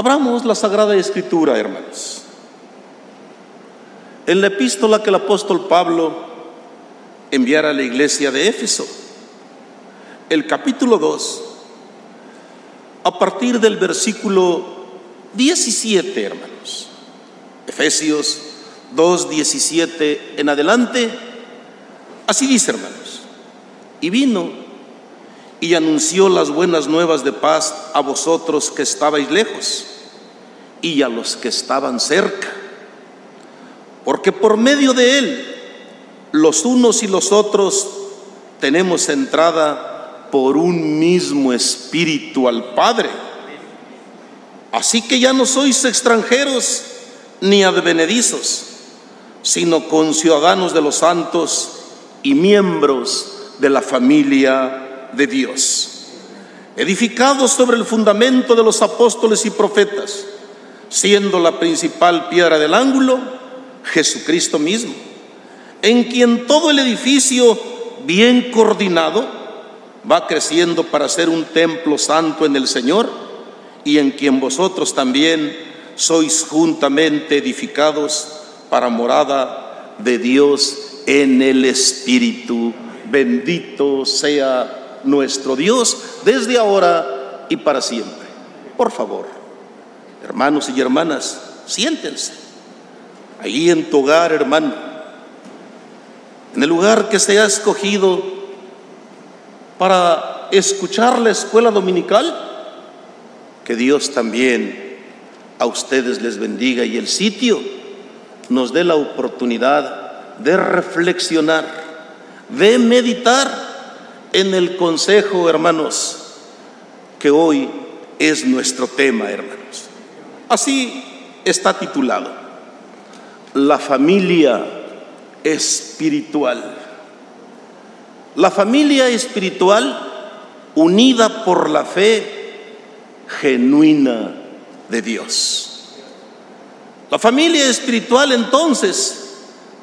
Abramos la Sagrada Escritura, hermanos. En la epístola que el apóstol Pablo enviara a la iglesia de Éfeso, el capítulo 2, a partir del versículo 17, hermanos. Efesios 2, 17 en adelante. Así dice, hermanos. Y vino y anunció las buenas nuevas de paz a vosotros que estabais lejos y a los que estaban cerca. Porque por medio de él, los unos y los otros tenemos entrada por un mismo espíritu al Padre. Así que ya no sois extranjeros ni advenedizos, sino conciudadanos de los santos y miembros de la familia de Dios, edificados sobre el fundamento de los apóstoles y profetas, siendo la principal piedra del ángulo Jesucristo mismo, en quien todo el edificio bien coordinado va creciendo para ser un templo santo en el Señor y en quien vosotros también sois juntamente edificados para morada de Dios en el Espíritu. Bendito sea nuestro Dios desde ahora y para siempre. Por favor, hermanos y hermanas, siéntense. Ahí en tu hogar, hermano, en el lugar que se ha escogido para escuchar la escuela dominical, que Dios también a ustedes les bendiga y el sitio nos dé la oportunidad de reflexionar, de meditar en el consejo, hermanos, que hoy es nuestro tema, hermanos. Así está titulado, la familia espiritual. La familia espiritual unida por la fe genuina de Dios. La familia espiritual entonces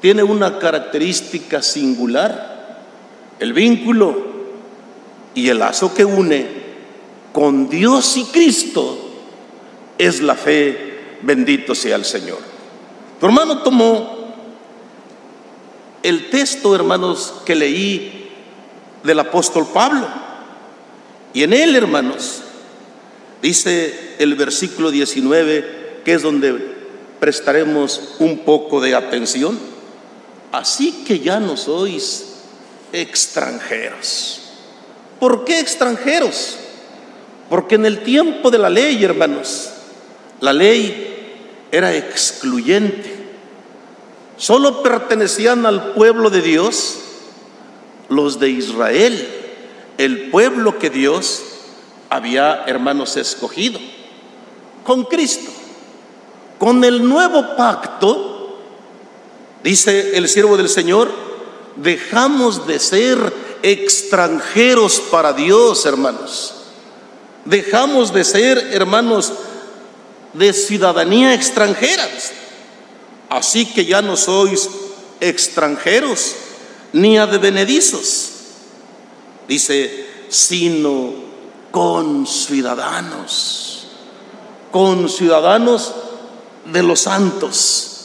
tiene una característica singular, el vínculo y el lazo que une con Dios y Cristo es la fe, bendito sea el Señor. Tu hermano tomó el texto, hermanos, que leí del apóstol Pablo. Y en él, hermanos, dice el versículo 19, que es donde prestaremos un poco de atención. Así que ya no sois extranjeros. ¿Por qué extranjeros? Porque en el tiempo de la ley, hermanos, la ley era excluyente. Solo pertenecían al pueblo de Dios los de Israel, el pueblo que Dios había, hermanos, escogido con Cristo. Con el nuevo pacto, dice el siervo del Señor, dejamos de ser extranjeros para Dios, hermanos. Dejamos de ser, hermanos, de ciudadanía extranjera. Así que ya no sois extranjeros ni advenedizos, dice, sino con ciudadanos, con ciudadanos de los santos,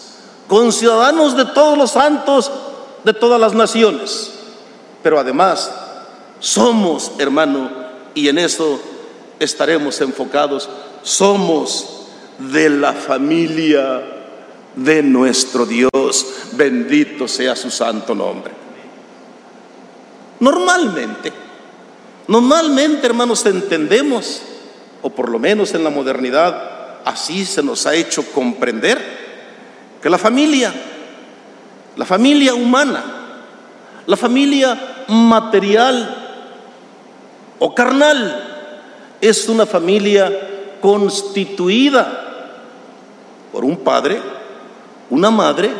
con ciudadanos de todos los santos de todas las naciones. Pero además, somos, hermano, y en eso estaremos enfocados, somos de la familia de nuestro Dios. Bendito sea su santo nombre. Normalmente, normalmente, hermanos, entendemos, o por lo menos en la modernidad, así se nos ha hecho comprender que la familia, la familia humana, la familia material o carnal, es una familia constituida por un padre, una madre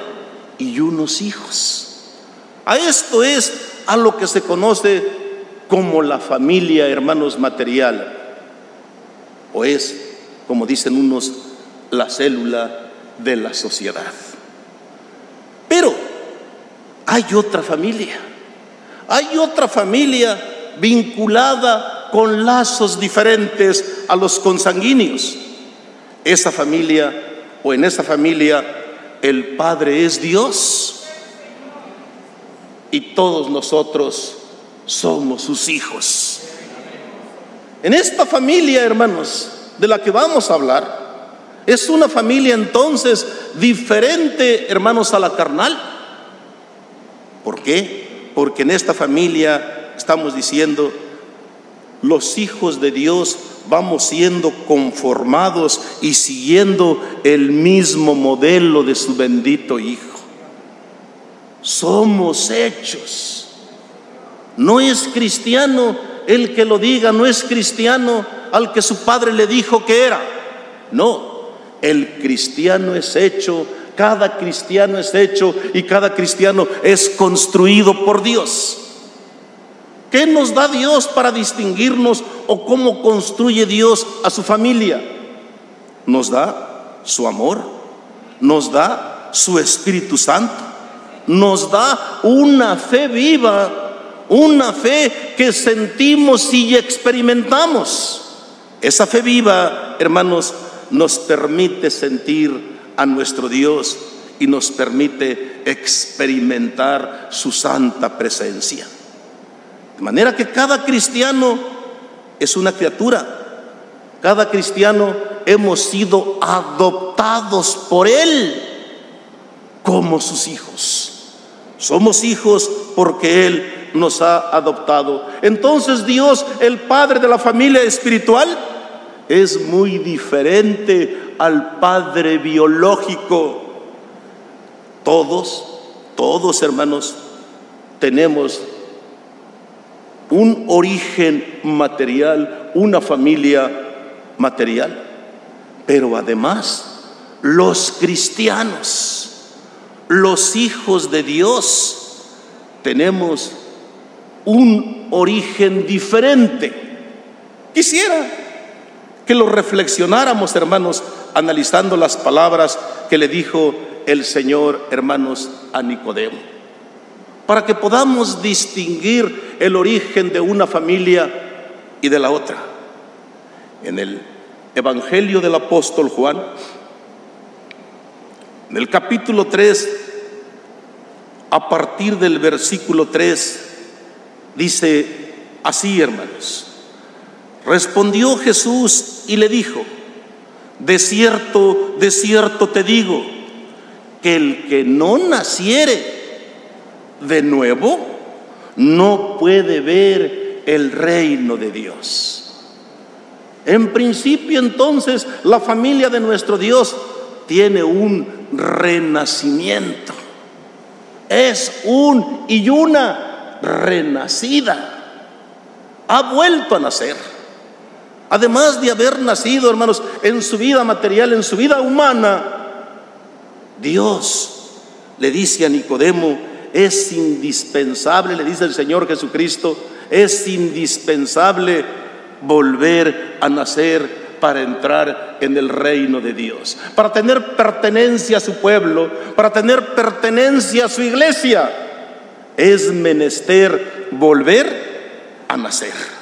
y unos hijos. A esto es a lo que se conoce como la familia, hermanos, material, o es como dicen unos, la célula de la sociedad. Hay otra familia, hay otra familia vinculada con lazos diferentes a los consanguíneos. esa familia o en esa familia el Padre es Dios y todos nosotros somos sus hijos. En esta familia, hermanos, de la que vamos a hablar, es una familia entonces diferente, hermanos, a la carnal. ¿Por qué? Porque en esta familia estamos diciendo, los hijos de Dios vamos siendo conformados y siguiendo el mismo modelo de su bendito Hijo. Somos hechos. No es cristiano el que lo diga, no es cristiano al que su padre le dijo que era. No, el cristiano es hecho, cada cristiano es hecho y cada cristiano es construido por Dios. ¿Qué nos da Dios para distinguirnos o cómo construye Dios a su familia? Nos da su amor, nos da su Espíritu Santo, nos da una fe viva, una fe que sentimos y experimentamos. Esa fe viva, hermanos, nos permite sentir a nuestro Dios y nos permite experimentar su santa presencia. De manera que cada cristiano es una criatura. Cada cristiano hemos sido adoptados por Él como sus hijos. Somos hijos porque Él nos ha adoptado. Entonces Dios, el Padre de la familia espiritual, es muy diferente al Padre biológico. Todos, todos hermanos, tenemos un origen material, una familia material. Pero además, los cristianos, los hijos de Dios, tenemos un origen diferente. Quisiera que lo reflexionáramos, hermanos, analizando las palabras que le dijo el Señor, hermanos, a Nicodemo para que podamos distinguir el origen de una familia y de la otra. En el Evangelio del apóstol Juan, en el capítulo 3, a partir del versículo 3, dice así, hermanos. Respondió Jesús y le dijo, de cierto, de cierto te digo, que el que no naciere de nuevo, no puede ver el reino de Dios. En principio entonces la familia de nuestro Dios tiene un renacimiento. Es un y una renacida. Ha vuelto a nacer. Además de haber nacido, hermanos, en su vida material, en su vida humana, Dios le dice a Nicodemo, es indispensable, le dice el Señor Jesucristo, es indispensable volver a nacer para entrar en el reino de Dios, para tener pertenencia a su pueblo, para tener pertenencia a su iglesia. Es menester volver a nacer.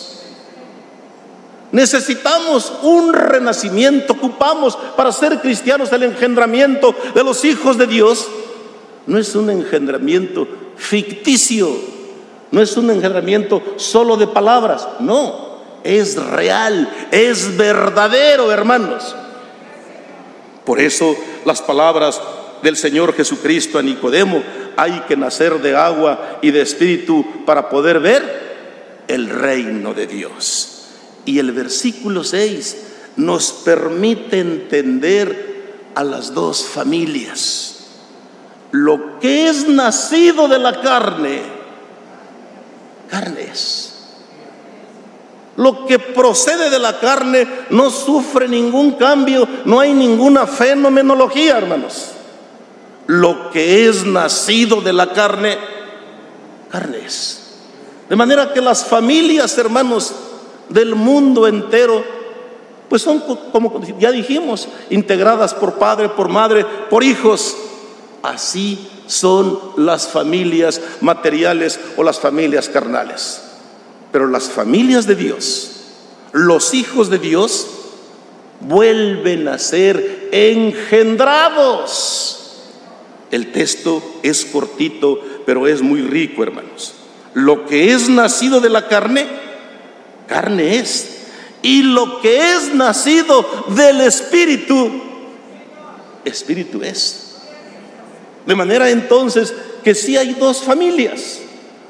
Necesitamos un renacimiento, ocupamos para ser cristianos el engendramiento de los hijos de Dios no es un engendramiento ficticio, no es un engendramiento solo de palabras, no, es real, es verdadero, hermanos. Por eso las palabras del Señor Jesucristo a Nicodemo, hay que nacer de agua y de espíritu para poder ver el reino de Dios. Y el versículo 6 nos permite entender a las dos familias lo que es nacido de la carne, carne es. Lo que procede de la carne no sufre ningún cambio, no hay ninguna fenomenología, hermanos. lo que es nacido de la carne, carne es. De manera que las familias, hermanos, del mundo entero, pues son como ya dijimos, integradas por padre, por madre, por hijos. Así son las familias materiales o las familias carnales. Pero las familias de Dios, los hijos de Dios, vuelven a ser engendrados. El texto es cortito, pero es muy rico, hermanos. Lo que es nacido de la carne, carne es. Y lo que es nacido del Espíritu, Espíritu es. De manera entonces que sí hay dos familias.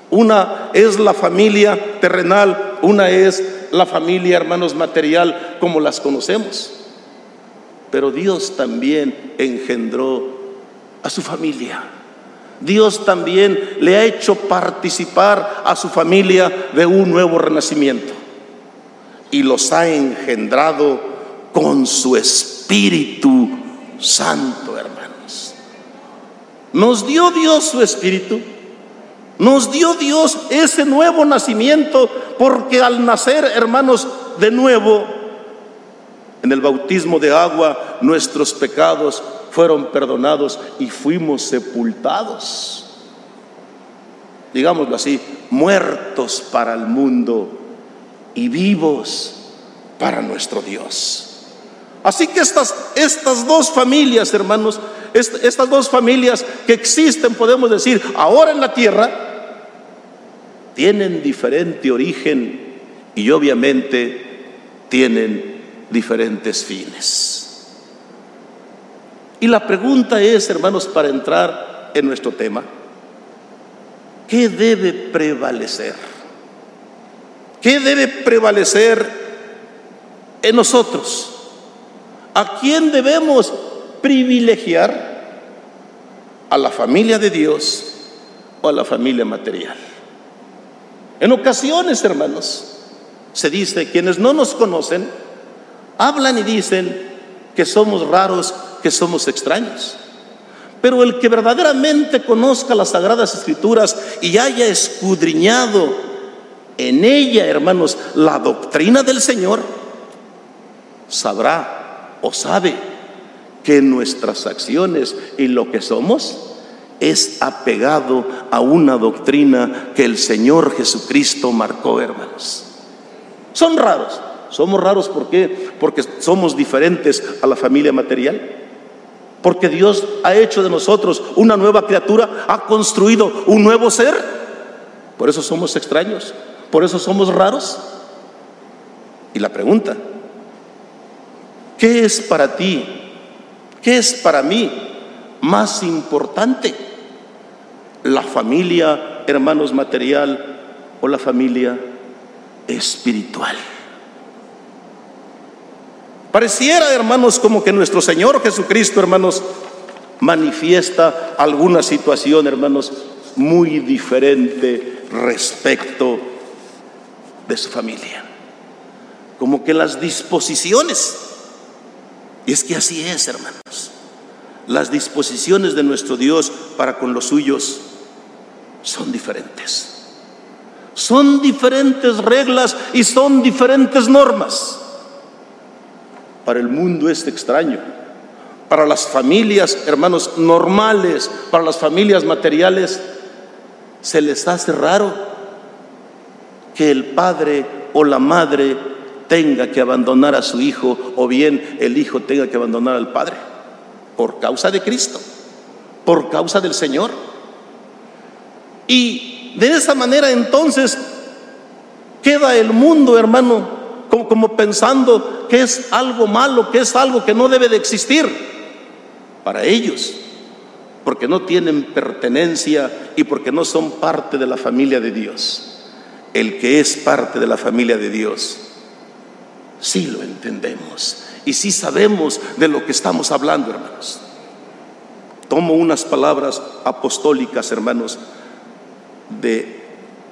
Una es la familia terrenal, una es la familia, hermanos, material, como las conocemos. Pero Dios también engendró a su familia. Dios también le ha hecho participar a su familia de un nuevo renacimiento. Y los ha engendrado con su Espíritu Santo, hermanos. Nos dio Dios su Espíritu. Nos dio Dios ese nuevo nacimiento porque al nacer, hermanos, de nuevo, en el bautismo de agua, nuestros pecados fueron perdonados y fuimos sepultados. Digámoslo así, muertos para el mundo y vivos para nuestro Dios. Así que estas, estas dos familias, hermanos, estas dos familias que existen, podemos decir, ahora en la tierra, tienen diferente origen y obviamente tienen diferentes fines. Y la pregunta es, hermanos, para entrar en nuestro tema, ¿qué debe prevalecer? ¿Qué debe prevalecer en nosotros? ¿A quién debemos privilegiar? ¿A la familia de Dios o a la familia material? En ocasiones, hermanos, se dice, quienes no nos conocen, hablan y dicen que somos raros, que somos extraños. Pero el que verdaderamente conozca las sagradas escrituras y haya escudriñado en ella, hermanos, la doctrina del Señor, sabrá o sabe que nuestras acciones y lo que somos es apegado a una doctrina que el Señor Jesucristo marcó, hermanos. Son raros. Somos raros. Porque somos diferentes a la familia material. Porque Dios ha hecho de nosotros una nueva criatura, ha construido un nuevo ser. Por eso somos extraños, por eso somos raros. Y la pregunta, ¿qué es para ti? ¿Qué es para mí más importante? la familia, hermanos, material o la familia espiritual. Pareciera, hermanos, como que nuestro Señor Jesucristo, hermanos, manifiesta alguna situación, hermanos, muy diferente respecto de su familia. Como que las disposiciones, y es que así es, hermanos, las disposiciones de nuestro Dios para con los suyos son diferentes. Son diferentes reglas y son diferentes normas. Para el mundo es extraño. Para las familias, hermanos, normales, para las familias materiales, se les hace raro que el padre o la madre tenga que abandonar a su hijo o bien el hijo tenga que abandonar al padre por causa de Cristo, por causa del Señor. Y de esa manera entonces queda el mundo, hermano, como, pensando que es algo malo, que es algo que no debe de existir para ellos, porque no tienen pertenencia y porque no son parte de la familia de Dios. El que es parte de la familia de Dios, sí lo entendemos y sí sabemos de lo que estamos hablando, hermanos. Tomo unas palabras apostólicas, hermanos, de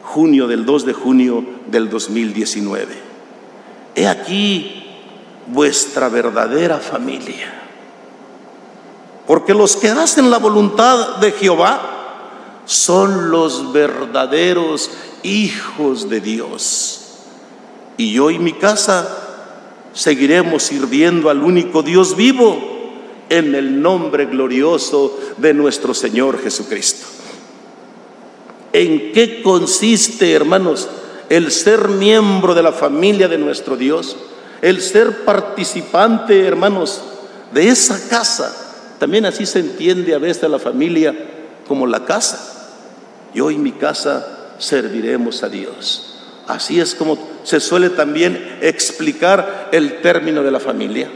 junio, del 2 de junio del 2019. He aquí vuestra verdadera familia. porque los que hacen la voluntad de Jehová son los verdaderos hijos de Dios. Y yo y mi casa seguiremos sirviendo al único Dios vivo en el nombre glorioso de nuestro Señor Jesucristo. ¿En qué consiste, hermanos, el ser miembro de la familia de nuestro Dios? El ser participante, hermanos, de esa casa. También así se entiende a veces la familia como la casa. Yo y mi casa serviremos a Dios. Así es como se suele también explicar el término de la familia.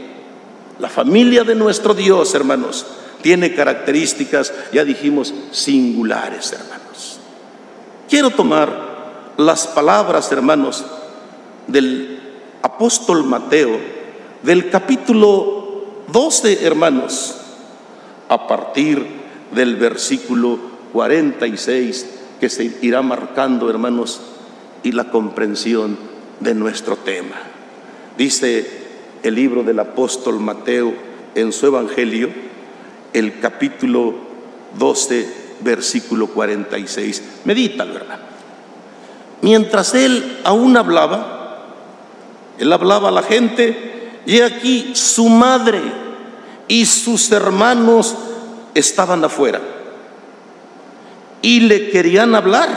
La familia de nuestro Dios, hermanos, tiene características, ya dijimos, singulares, hermanos. Quiero tomar las palabras, hermanos, del apóstol Mateo, del capítulo 12, hermanos, a partir del versículo 46, que se irá marcando, hermanos, y la comprensión de nuestro tema. Dice el libro del apóstol Mateo en su Evangelio, el capítulo 12, versículo 46. Medítalo, hermano. Mientras él aún hablaba, él hablaba a la gente, y aquí su madre y sus hermanos estaban afuera y le querían hablar.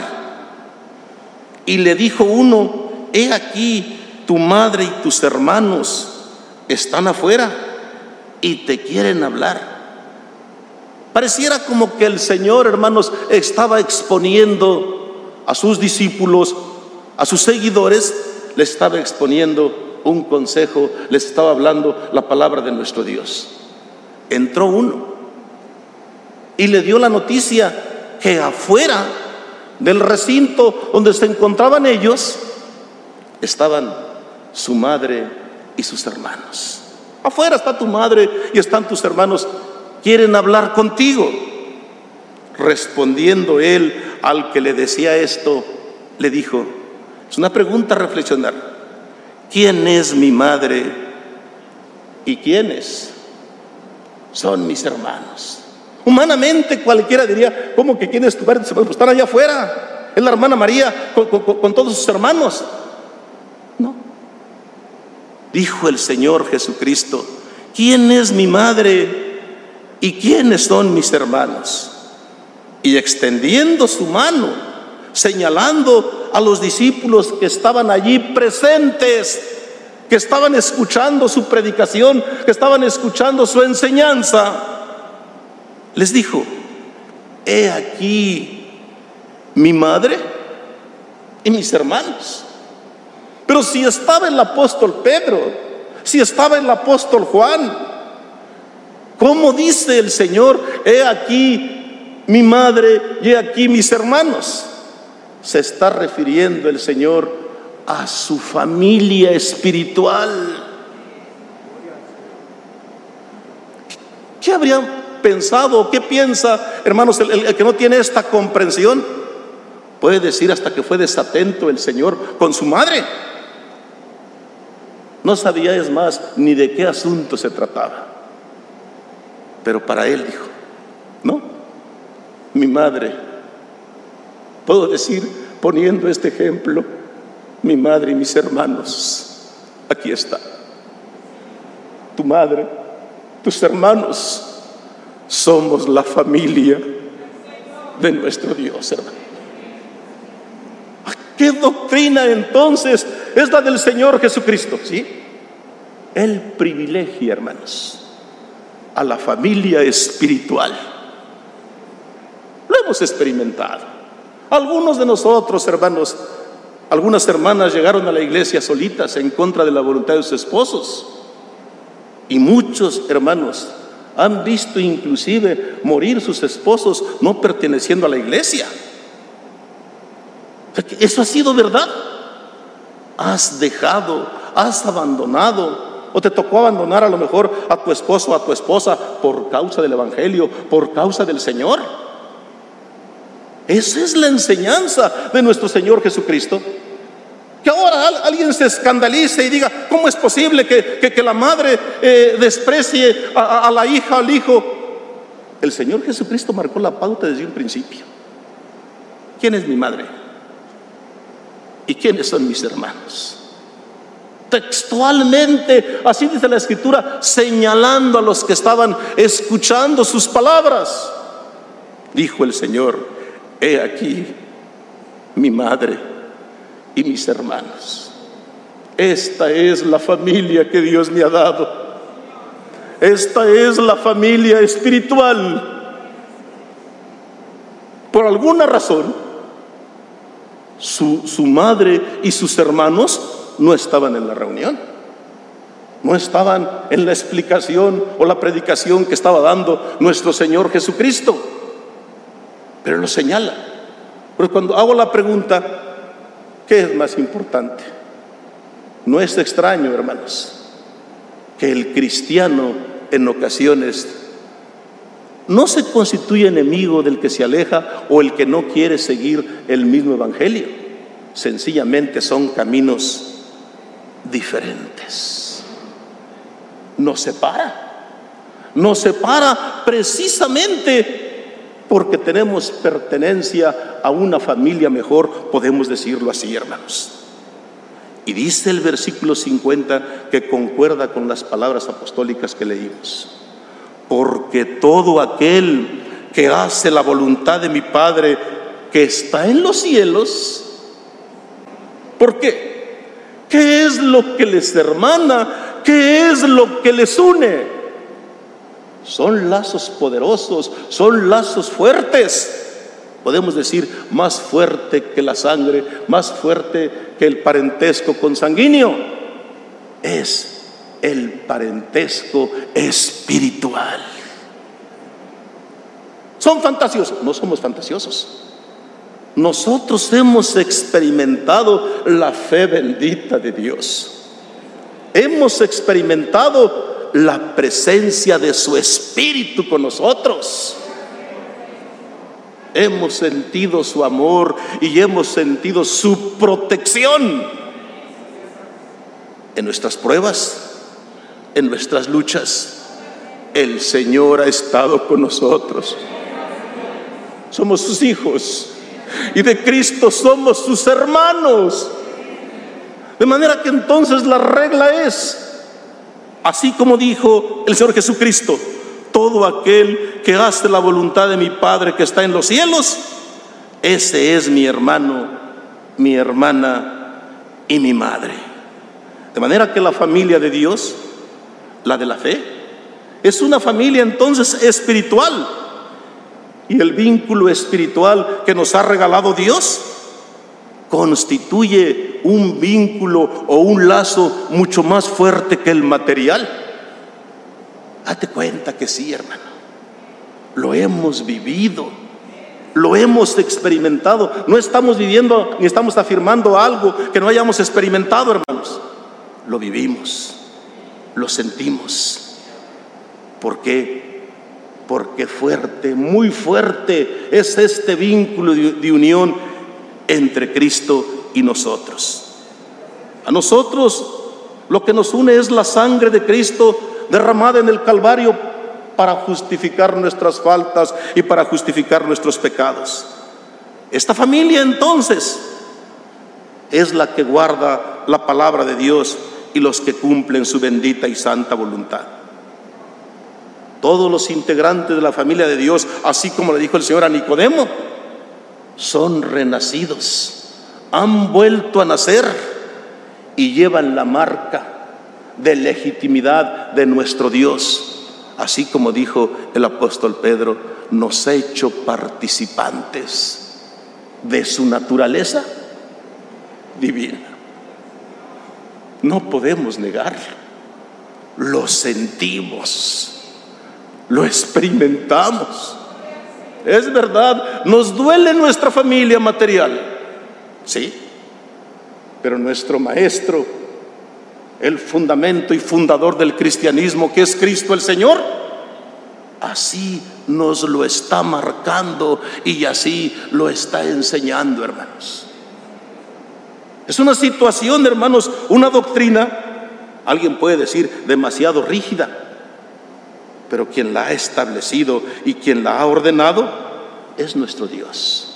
Y le dijo uno, he aquí, tu madre y tus hermanos están afuera y te quieren hablar. Pareciera como que el Señor, hermanos, estaba exponiendo a sus discípulos, a sus seguidores, les estaba exponiendo un consejo, les estaba hablando la palabra de nuestro Dios. Entró uno y le dio la noticia que afuera del recinto donde se encontraban ellos, estaban su madre y sus hermanos. Afuera está tu madre y están tus hermanos. Quieren hablar contigo. Respondiendo él al que le decía esto, le dijo, es una pregunta a reflexionar. ¿Quién es mi madre y quiénes son mis hermanos? Humanamente cualquiera diría, ¿cómo que quién es tu padre? Pues están allá afuera. Es la hermana María con, todos sus hermanos. No. Dijo el Señor Jesucristo, ¿quién es mi madre y quiénes son mis hermanos? Y extendiendo su mano, señalando a los discípulos que estaban allí presentes, que estaban escuchando su predicación, que estaban escuchando su enseñanza, les dijo, he aquí mi madre y mis hermanos. Pero si estaba el apóstol Pedro, si estaba el apóstol Juan, ¿cómo dice el Señor, he aquí mi madre y he aquí mis hermanos? Se está refiriendo el Señor a su familia espiritual. ¿Qué habría qué piensa, hermanos, el, que no tiene esta comprensión, puede decir hasta que fue desatento el Señor con su madre. No sabía, es más, ni de qué asunto se trataba. Pero para él dijo, no, mi madre, puedo decir, poniendo este ejemplo, mi madre y mis hermanos, aquí está. Tu madre, tus hermanos, somos la familia de nuestro Dios, hermano. ¿Qué doctrina entonces es la del Señor Jesucristo? ¿Sí? El privilegio, hermanos, a la familia espiritual. Lo hemos experimentado. Algunos de nosotros, hermanos, algunas hermanas llegaron a la iglesia solitas en contra de la voluntad de sus esposos. Y muchos hermanos han visto inclusive morir sus esposos no perteneciendo a la iglesia. Eso ha sido verdad. Has dejado, has abandonado, o te tocó abandonar a lo mejor a tu esposo a tu esposa por causa del Evangelio, por causa del Señor. Esa es la enseñanza de nuestro Señor Jesucristo. Que ahora alguien se escandalice y diga, ¿cómo es posible que, la madre eh, desprecie a, la hija, al hijo? El Señor Jesucristo marcó la pauta desde un principio. ¿Quién es mi madre? ¿Y quiénes son mis hermanos? Textualmente, así dice la escritura, señalando a los que estaban escuchando sus palabras. Dijo el Señor, he aquí mi madre y mis hermanos. Esta es la familia que Dios me ha dado. Esta es la familia espiritual. Por alguna razón, su, su, madre y sus hermanos no estaban en la reunión. No estaban en la explicación o la predicación que estaba dando nuestro Señor Jesucristo. Pero lo señala. Pero cuando hago la pregunta, ¿qué es más importante? No es extraño, hermanos, que el cristiano en ocasiones no se constituye enemigo del que se aleja o el que no quiere seguir el mismo evangelio. Sencillamente son caminos diferentes. Nos separa. Nos separa precisamente porque tenemos pertenencia a una familia mejor, podemos decirlo así, hermanos. Y dice el versículo 50 que concuerda con las palabras apostólicas que leímos. Porque todo aquel que hace la voluntad de mi Padre que está en los cielos, ¿por qué? ¿Qué es lo que les hermana? ¿Qué es lo que les une? Son lazos poderosos, son lazos fuertes podemos decir, más fuerte que la sangre, más fuerte que el parentesco consanguíneo, es el parentesco espiritual. ¿Son fantasiosos? No somos fantasiosos. Nosotros hemos experimentado la fe bendita de Dios. Hemos experimentado la presencia de su Espíritu con nosotros. Hemos sentido su amor y hemos sentido su protección en nuestras pruebas, en nuestras luchas. El Señor ha estado con nosotros. Somos sus hijos y de Cristo somos sus hermanos. De manera que entonces la regla es, así como dijo el Señor Jesucristo, todo aquel que hace la voluntad de mi Padre que está en los cielos, ese es mi hermano, mi hermana y mi madre. De manera que la familia de Dios, la de la fe, es una familia entonces espiritual. Y el vínculo espiritual que nos ha regalado Dios constituye un vínculo o un lazo mucho más fuerte que el material. Date cuenta que sí, hermano. Lo hemos vivido. Lo hemos experimentado. No estamos viviendo ni estamos afirmando algo que no hayamos experimentado, hermanos. Lo vivimos. Lo sentimos. ¿Por qué? Porque fuerte, muy fuerte es este vínculo de unión entre Cristo y nosotros. A nosotros lo que nos une es la sangre de Cristo derramada en el Calvario para justificar nuestras faltas y para justificar nuestros pecados. Esta familia entonces es la que guarda la palabra de Dios y los que cumplen su bendita y santa voluntad. Todos los integrantes de la familia de Dios, así como le dijo el Señor a Nicodemo, son renacidos, han vuelto a nacer y llevan la marca de legitimidad de nuestro Dios. Así como dijo el apóstol Pedro, nos ha hecho participantes de su naturaleza divina. No podemos negarlo. Lo sentimos, lo experimentamos. Es verdad, nos duele nuestra familia material, sí, pero nuestro maestro el fundamento y fundador del cristianismo, que es Cristo el Señor, así nos lo está marcando y así lo está enseñando, hermanos. Es una situación, hermanos, una doctrina, alguien puede decir, demasiado rígida. Pero quien la ha establecido y quien la ha ordenado es nuestro Dios.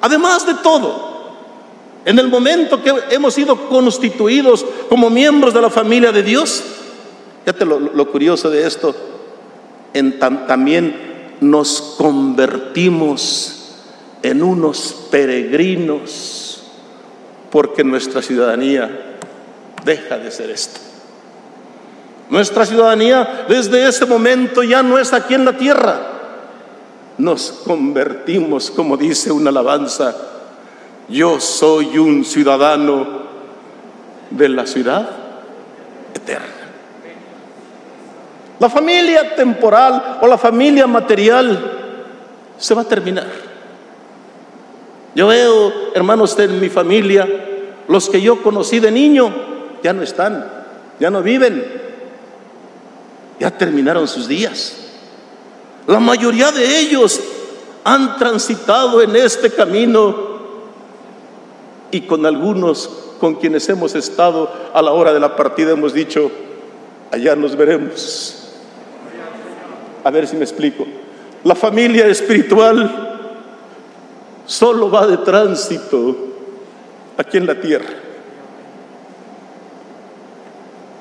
Además de todo, en el momento que hemos sido constituidos como miembros de la familia de Dios, fíjate lo, curioso de esto, en también nos convertimos en unos peregrinos porque nuestra ciudadanía deja de ser esto. Nuestra ciudadanía desde ese momento ya no es aquí en la tierra. Nos convertimos, como dice una alabanza, yo soy un ciudadano de la ciudad eterna. La familia temporal o la familia material se va a terminar. Yo veo, hermanos, en mi familia, los que yo conocí de niño, ya no están, ya no viven, ya terminaron sus días. La mayoría de ellos han transitado en este camino y con algunos con quienes hemos estado a la hora de la partida hemos dicho, allá nos veremos. A ver si me explico. La familia espiritual solo va de tránsito aquí en la tierra.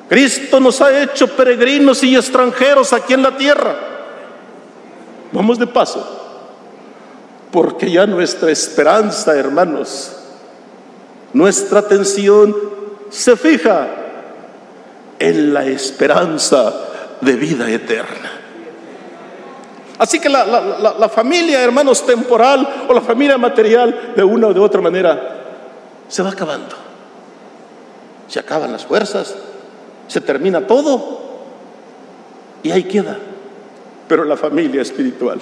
Cristo nos ha hecho peregrinos y extranjeros aquí en la tierra. Vamos de paso, porque ya nuestra esperanza, hermanos, nuestra atención se fija en la esperanza de vida eterna. Así que la, familia, hermanos, temporal o la familia material, de una o de otra manera, se va acabando. Se acaban las fuerzas, se termina todo y ahí queda. Pero la familia espiritual,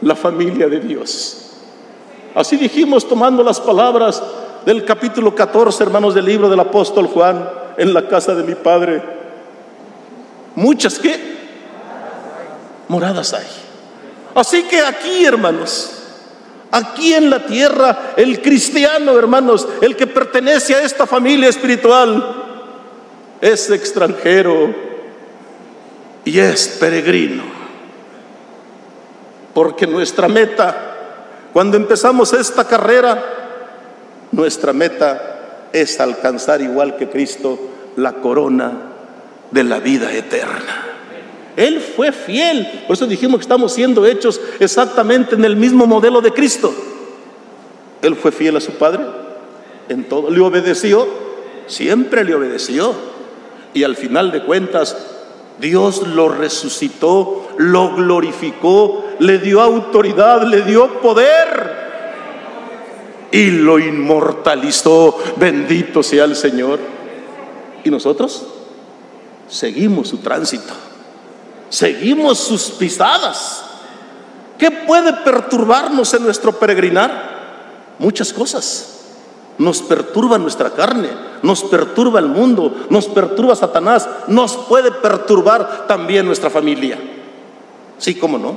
la familia de Dios, Así dijimos tomando las palabras del capítulo 14, hermanos, del libro del apóstol Juan, en la casa de mi padre. Muchas que moradas hay. Así que aquí, hermanos, aquí en la tierra, el cristiano, hermanos, el que pertenece a esta familia espiritual, es extranjero y es peregrino. Porque nuestra meta cuando empezamos esta carrera, nuestra meta es alcanzar igual que Cristo la corona de la vida eterna. Él fue fiel, por eso dijimos que estamos siendo hechos exactamente en el mismo modelo de Cristo. Él fue fiel a su Padre en todo, le obedeció, siempre le obedeció. Y al final de cuentas, Dios lo resucitó, lo glorificó, le dio autoridad, le dio poder y lo inmortalizó. Bendito sea el Señor. Y nosotros seguimos su tránsito, seguimos sus pisadas. ¿Qué puede perturbarnos en nuestro peregrinar? Muchas cosas. Nos perturba nuestra carne, nos perturba el mundo, nos perturba Satanás, nos puede perturbar también nuestra familia. Sí, cómo no.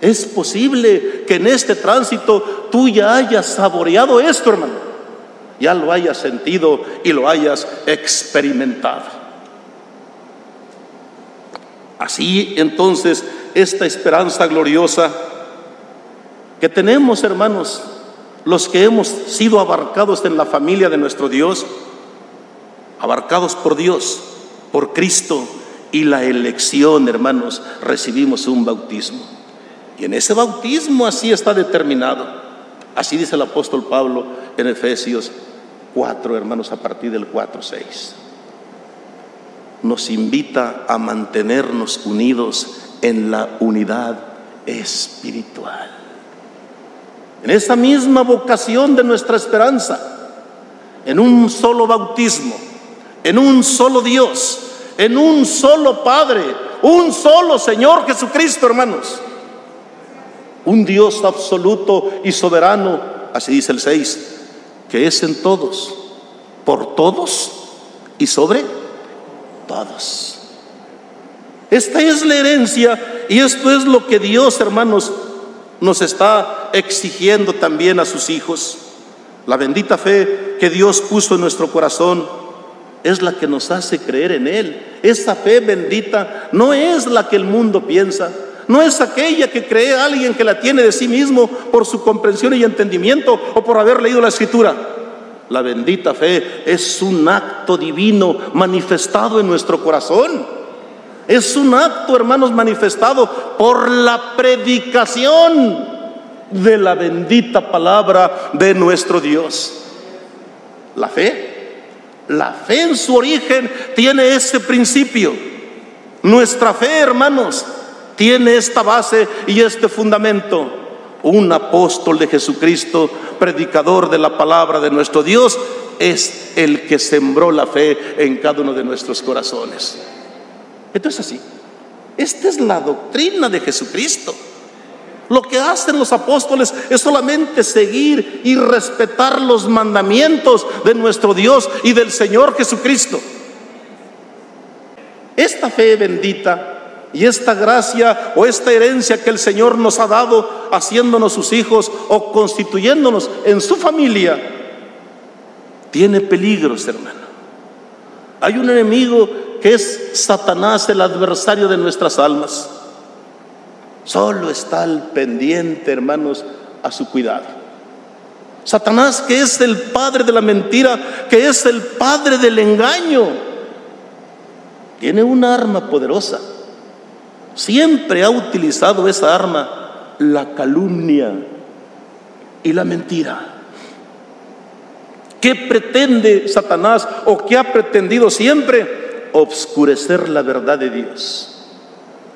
Es posible que en este tránsito tú ya hayas saboreado esto, hermano. Ya lo hayas sentido y lo hayas experimentado. Así entonces, esta esperanza gloriosa que tenemos, hermanos, los que hemos sido abarcados en la familia de nuestro Dios, abarcados por Dios, por Cristo y la elección, hermanos, recibimos un bautismo. Y en ese bautismo así está determinado. Así dice el apóstol Pablo en Efesios 4, hermanos, a partir del 4, 6. Nos invita a mantenernos unidos en la unidad espiritual. En esa misma vocación de nuestra esperanza, en un solo bautismo, en un solo Dios, en un solo Padre, un solo Señor Jesucristo, hermanos un Dios absoluto y soberano, así dice el 6, que es en todos, por todos y sobre todos. Esta es la herencia y esto es lo que Dios, hermanos, nos está exigiendo también a sus hijos. La bendita fe que Dios puso en nuestro corazón es la que nos hace creer en Él esa fe bendita, no es la que el mundo piensa. No es aquella que cree alguien que la tiene de sí mismo por su comprensión y entendimiento o por haber leído la escritura. La bendita fe es un acto divino manifestado en nuestro corazón. Es un acto, hermanos, manifestado por la predicación de la bendita palabra de nuestro Dios. La fe, la fe en su origen tiene ese principio. Nuestra fe, hermanos, tiene esta base y este fundamento. Un apóstol de Jesucristo, predicador de la palabra de nuestro Dios, es el que sembró la fe en cada uno de nuestros corazones. Esto es así. Esta es la doctrina de Jesucristo. Lo que hacen los apóstoles es solamente seguir y respetar los mandamientos de nuestro Dios y del Señor Jesucristo. Esta fe bendita y esta gracia o esta herencia que el Señor nos ha dado haciéndonos sus hijos o constituyéndonos en su familia, tiene peligros, hermano. Hay un enemigo que es Satanás, el adversario de nuestras almas. Solo está al pendiente, hermanos, a su cuidado. Satanás, que es el padre de la mentira, que es el padre del engaño, tiene una arma poderosa siempre ha utilizado esa arma, la calumnia y la mentira. ¿Qué pretende Satanás o qué ha pretendido siempre? Obscurecer la verdad de Dios,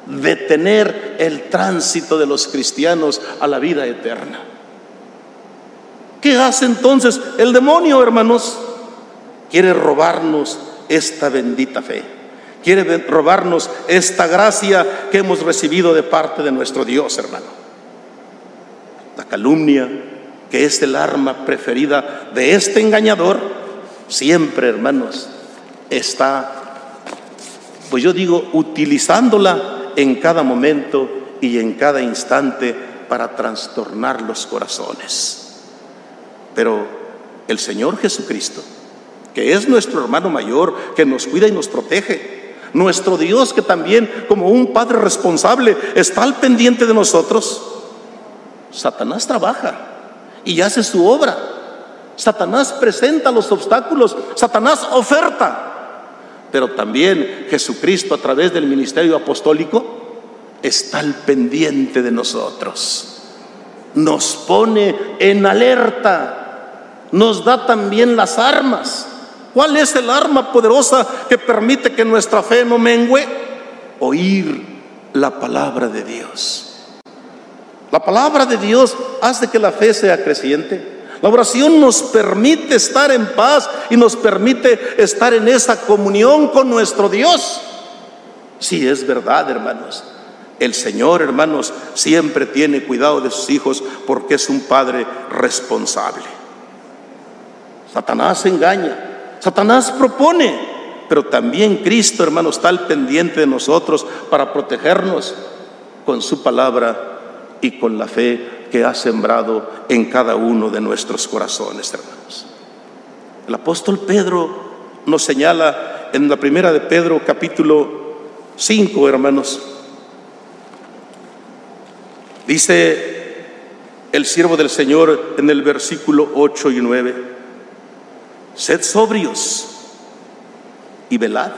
detener el tránsito de los cristianos a la vida eterna. ¿Qué hace entonces el demonio, hermanos? Quiere robarnos esta bendita fe quiere robarnos esta gracia que hemos recibido de parte de nuestro Dios, hermano. La calumnia, que es el arma preferida de este engañador, siempre, hermanos, está, pues yo digo, utilizándola en cada momento y en cada instante para trastornar los corazones. Pero el Señor Jesucristo, que es nuestro hermano mayor, que nos cuida y nos protege, nuestro Dios que también como un Padre responsable está al pendiente de nosotros. Satanás trabaja y hace su obra. Satanás presenta los obstáculos, Satanás oferta. Pero también Jesucristo a través del ministerio apostólico está al pendiente de nosotros. Nos pone en alerta, nos da también las armas ¿Cuál es el arma poderosa que permite que nuestra fe no mengüe? Oír la palabra de Dios. La palabra de Dios hace que la fe sea creciente. La oración nos permite estar en paz y nos permite estar en esa comunión con nuestro Dios. Sí, es verdad, hermanos. El Señor, hermanos, siempre tiene cuidado de sus hijos porque es un Padre responsable. Satanás engaña, Satanás propone, pero también Cristo, hermano, está al pendiente de nosotros para protegernos con su palabra y con la fe que ha sembrado en cada uno de nuestros corazones, hermanos. El apóstol Pedro nos señala en la primera de Pedro capítulo 5, hermanos. Dice el siervo del Señor en el versículo 8 y 9. Sed sobrios y velad,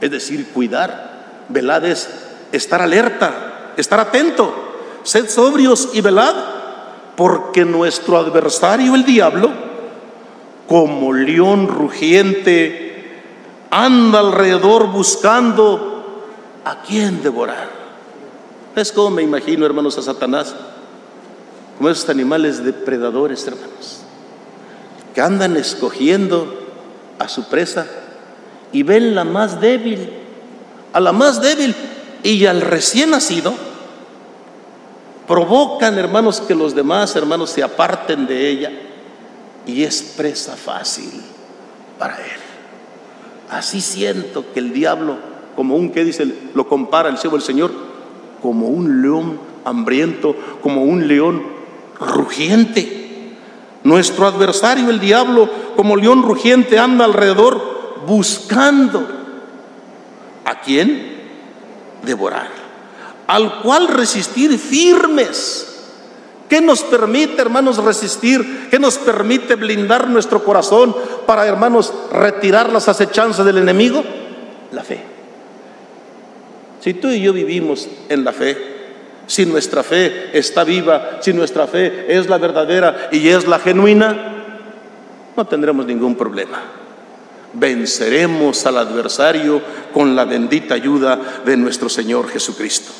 es decir, cuidar. Velad es estar alerta, estar atento. Sed sobrios y velad, porque nuestro adversario, el diablo, como león rugiente, anda alrededor buscando a quién devorar. Es como me imagino, hermanos, a Satanás, como esos animales depredadores, hermanos que andan escogiendo a su presa y ven la más débil, a la más débil y al recién nacido, provocan, hermanos, que los demás hermanos se aparten de ella y es presa fácil para él. Así siento que el diablo, como un que dice, lo compara el cielo del Señor, como un león hambriento, como un león rugiente. Nuestro adversario, el diablo, como león rugiente, anda alrededor buscando, ¿A quién? Devorar. Al cual resistir firmes. ¿Qué nos permite, hermanos, resistir? ¿Qué nos permite blindar nuestro corazón para, hermanos, retirar las acechanzas del enemigo? La fe. Si tú y yo vivimos en la fe, si nuestra fe está viva, si nuestra fe es la verdadera y es la genuina, no tendremos ningún problema. Venceremos al adversario con la bendita ayuda de nuestro Señor Jesucristo.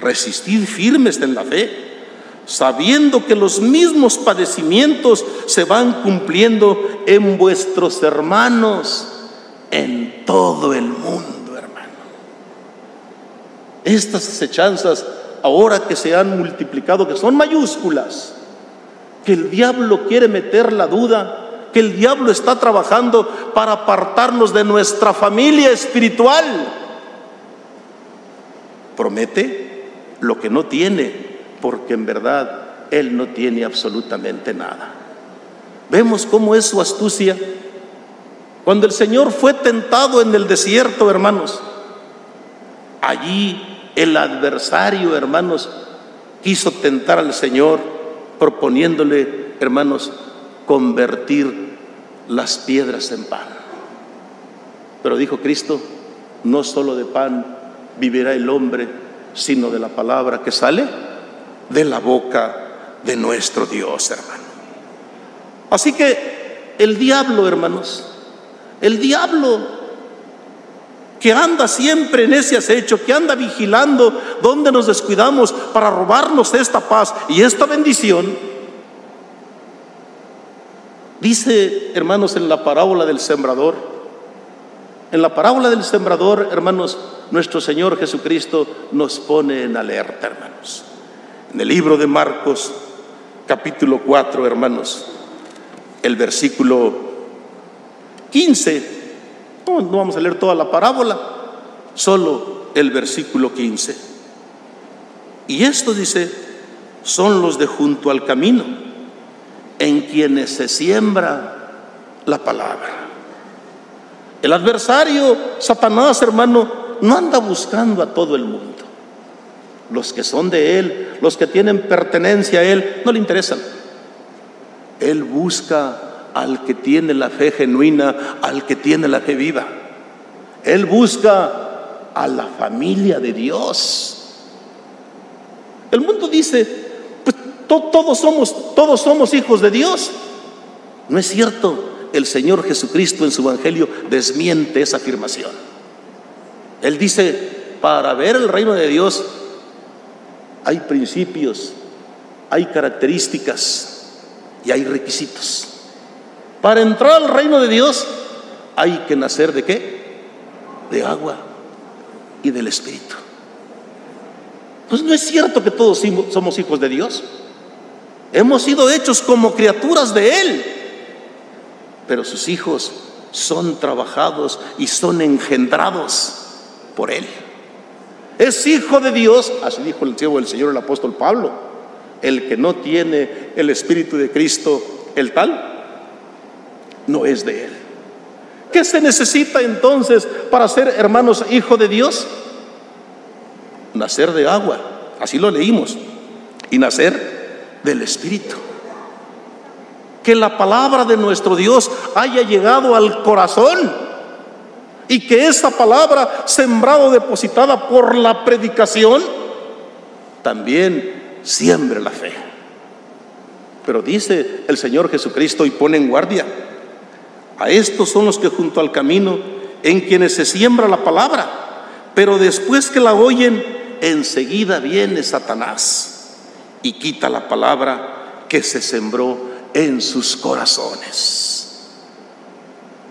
Resistid firmes en la fe, sabiendo que los mismos padecimientos se van cumpliendo en vuestros hermanos en todo el mundo, hermano. Estas acechanzas ahora que se han multiplicado, que son mayúsculas, que el diablo quiere meter la duda, que el diablo está trabajando para apartarnos de nuestra familia espiritual. Promete lo que no tiene, porque en verdad él no tiene absolutamente nada. Vemos cómo es su astucia. Cuando el Señor fue tentado en el desierto, hermanos, allí el adversario, hermanos, quiso tentar al Señor proponiéndole, hermanos, convertir las piedras en pan. Pero dijo Cristo, no solo de pan vivirá el hombre, sino de la palabra que sale de la boca de nuestro Dios, hermano. Así que el diablo, hermanos, el diablo que anda siempre en ese acecho, que anda vigilando donde nos descuidamos para robarnos esta paz y esta bendición. Dice, hermanos, en la parábola del sembrador, en la parábola del sembrador, hermanos, nuestro Señor Jesucristo nos pone en alerta, hermanos. En el libro de Marcos, capítulo 4, hermanos, el versículo 15 no, vamos a leer toda la parábola, solo el versículo 15. Y esto dice, son los de junto al camino, en quienes se siembra la palabra. El adversario, Satanás, hermano, no anda buscando a todo el mundo. Los que son de Él, los que tienen pertenencia a Él, no le interesan. Él busca al que tiene la fe genuina, al que tiene la fe viva. Él busca a la familia de Dios. El mundo dice, pues todos somos, todos somos hijos de Dios. No es cierto. El Señor Jesucristo en su Evangelio desmiente esa afirmación. Él dice, para ver el reino de Dios hay principios, hay características y hay requisitos. Para entrar al reino de Dios hay que nacer de qué? De agua y del Espíritu. Pues no es cierto que todos somos hijos de Dios. Hemos sido hechos como criaturas de Él. Pero sus hijos son trabajados y son engendrados por Él. Es hijo de Dios, así dijo el siervo del Señor el apóstol Pablo. El que no tiene el Espíritu de Cristo, el tal, no es de Él. ¿Qué se necesita entonces para ser hermanos hijo de Dios? Nacer de agua, así lo leímos, y nacer del Espíritu. Que la palabra de nuestro Dios haya llegado al corazón y que esa palabra, sembrado, depositada por la predicación, también siembre la fe. Pero dice el Señor Jesucristo y pone en guardia, a estos son los que junto al camino, en quienes se siembra la palabra, pero después que la oyen, enseguida viene Satanás y quita la palabra que se sembró en sus corazones.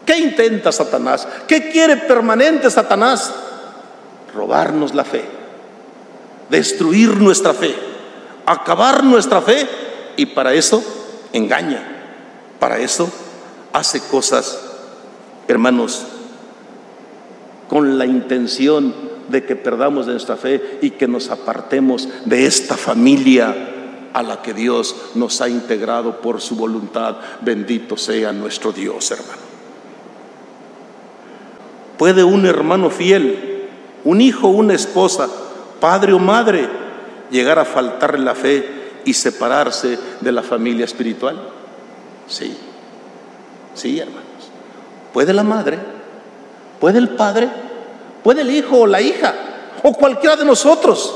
¿Qué intenta Satanás? ¿Qué quiere permanente Satanás? Robarnos la fe, destruir nuestra fe, acabar nuestra fe y para eso engaña, para eso hace cosas, hermanos, con la intención de que perdamos nuestra fe y que nos apartemos de esta familia a la que Dios nos ha integrado por su voluntad. Bendito sea nuestro Dios, hermano. ¿Puede un hermano fiel, un hijo, una esposa, padre o madre, llegar a faltarle la fe y separarse de la familia espiritual? Sí, sí, hermanos. ¿Puede la madre? ¿Puede el padre? ¿Puede el hijo o la hija? ¿O cualquiera de nosotros?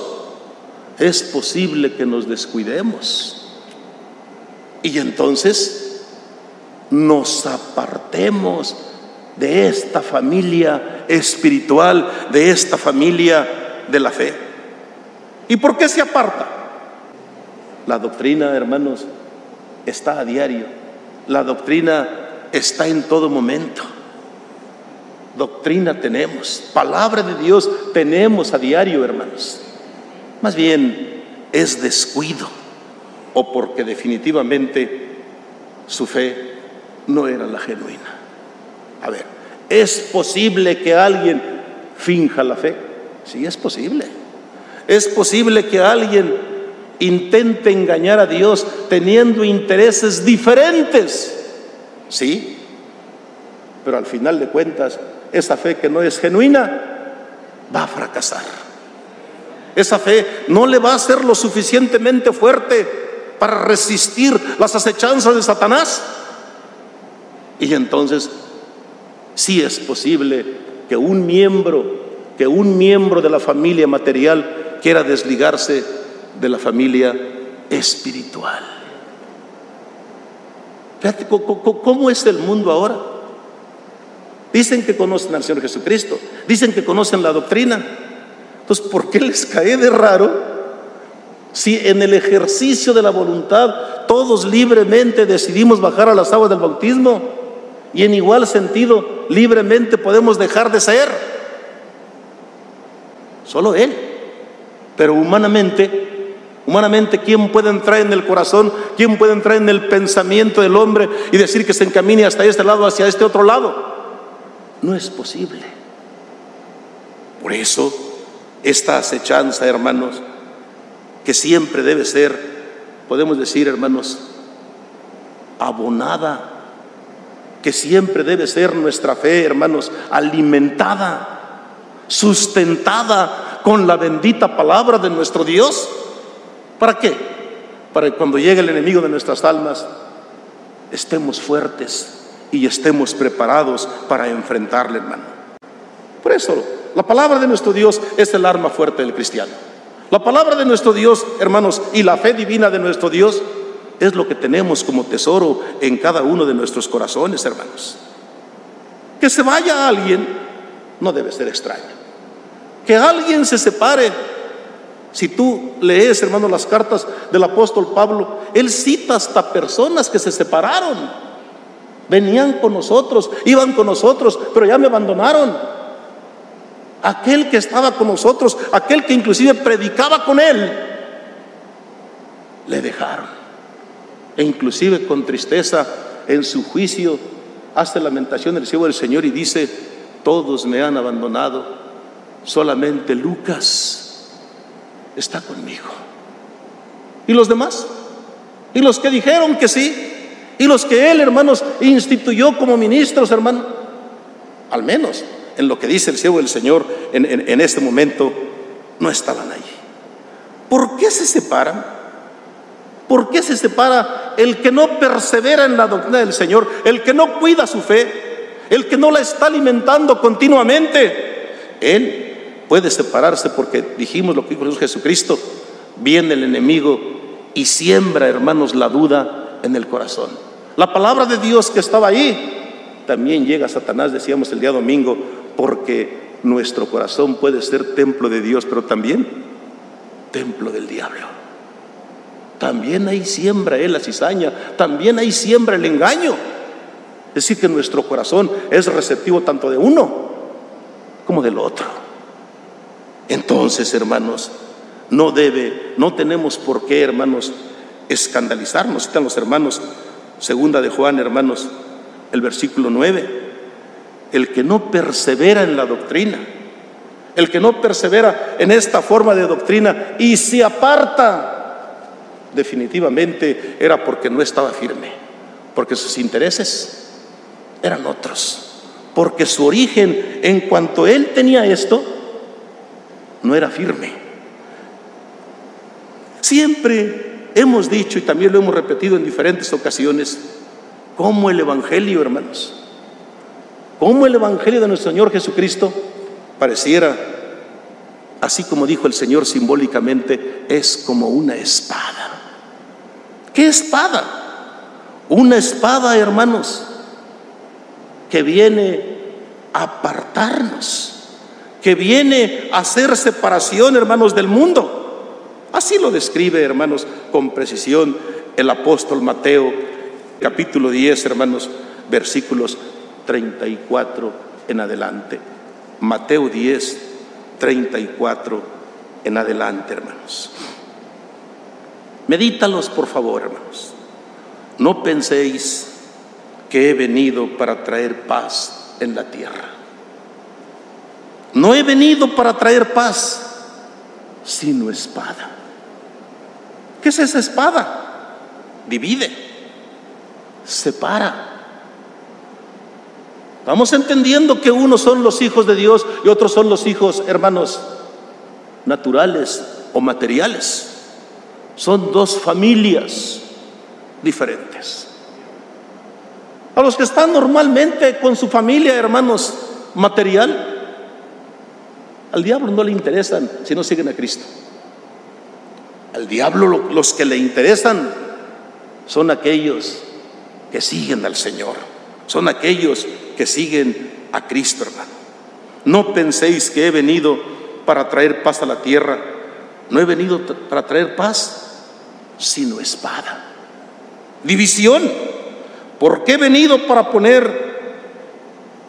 Es posible que nos descuidemos. Y entonces nos apartemos de esta familia espiritual, de esta familia de la fe. ¿Y por qué se aparta? La doctrina, hermanos, está a diario. La doctrina está en todo momento. Doctrina tenemos, palabra de Dios tenemos a diario, hermanos. Más bien es descuido o porque definitivamente su fe no era la genuina. A ver, ¿es posible que alguien finja la fe? Sí, es posible. Es posible que alguien intente engañar a Dios teniendo intereses diferentes. Sí, pero al final de cuentas, esa fe que no es genuina va a fracasar. Esa fe no le va a ser lo suficientemente fuerte para resistir las acechanzas de Satanás. Y entonces Sí es posible que un miembro, que un miembro de la familia material quiera desligarse de la familia espiritual. Fíjate cómo es el mundo ahora. Dicen que conocen al Señor Jesucristo, dicen que conocen la doctrina. Entonces, ¿por qué les cae de raro si en el ejercicio de la voluntad todos libremente decidimos bajar a las aguas del bautismo? Y en igual sentido libremente podemos dejar de ser. Solo Él. Pero humanamente, humanamente, ¿quién puede entrar en el corazón? ¿Quién puede entrar en el pensamiento del hombre y decir que se encamine hasta este lado, hacia este otro lado? No es posible. Por eso, esta acechanza, hermanos, que siempre debe ser, podemos decir, hermanos, abonada que siempre debe ser nuestra fe, hermanos, alimentada, sustentada con la bendita palabra de nuestro Dios. ¿Para qué? Para que cuando llegue el enemigo de nuestras almas, estemos fuertes y estemos preparados para enfrentarle, hermano. Por eso, la palabra de nuestro Dios es el arma fuerte del cristiano. La palabra de nuestro Dios, hermanos, y la fe divina de nuestro Dios es lo que tenemos como tesoro en cada uno de nuestros corazones, hermanos. Que se vaya alguien no debe ser extraño. Que alguien se separe. Si tú lees, hermano, las cartas del apóstol Pablo, él cita hasta personas que se separaron. Venían con nosotros, iban con nosotros, pero ya me abandonaron. Aquel que estaba con nosotros, aquel que inclusive predicaba con él, le dejaron e inclusive con tristeza en su juicio hace lamentación el cielo del Señor y dice, todos me han abandonado, solamente Lucas está conmigo. ¿Y los demás? ¿Y los que dijeron que sí? ¿Y los que él, hermanos, instituyó como ministros, hermano? Al menos en lo que dice el cielo del Señor en, en este momento, no estaban allí. ¿Por qué se separan? ¿Por qué se separa el que no persevera en la doctrina del Señor, el que no cuida su fe, el que no la está alimentando continuamente? Él puede separarse porque dijimos lo que dijo Jesucristo, viene el enemigo y siembra, hermanos, la duda en el corazón. La palabra de Dios que estaba ahí, también llega a Satanás, decíamos el día domingo, porque nuestro corazón puede ser templo de Dios, pero también templo del diablo. También ahí siembra él la cizaña, también ahí siembra el engaño. Es decir, que nuestro corazón es receptivo tanto de uno como del otro. Entonces, hermanos, no debe, no tenemos por qué, hermanos, escandalizarnos. Están los hermanos, segunda de Juan, hermanos, el versículo 9. El que no persevera en la doctrina, el que no persevera en esta forma de doctrina y se aparta definitivamente era porque no estaba firme, porque sus intereses eran otros, porque su origen, en cuanto él tenía esto, no era firme. Siempre hemos dicho, y también lo hemos repetido en diferentes ocasiones, cómo el Evangelio, hermanos, cómo el Evangelio de nuestro Señor Jesucristo pareciera, así como dijo el Señor simbólicamente, es como una espada. ¿Qué espada? Una espada, hermanos, que viene a apartarnos, que viene a hacer separación, hermanos, del mundo. Así lo describe, hermanos, con precisión el apóstol Mateo, capítulo 10, hermanos, versículos 34 en adelante. Mateo 10, 34 en adelante, hermanos. Medítalos, por favor, hermanos. No penséis que he venido para traer paz en la tierra. No he venido para traer paz, sino espada. ¿Qué es esa espada? Divide, separa. Vamos entendiendo que unos son los hijos de Dios y otros son los hijos, hermanos, naturales o materiales. Son dos familias diferentes. A los que están normalmente con su familia, hermanos, material, al diablo no le interesan si no siguen a Cristo. Al diablo los que le interesan son aquellos que siguen al Señor, son aquellos que siguen a Cristo, hermano. No penséis que he venido para traer paz a la tierra, no he venido para traer paz, sino espada, división porque he venido para poner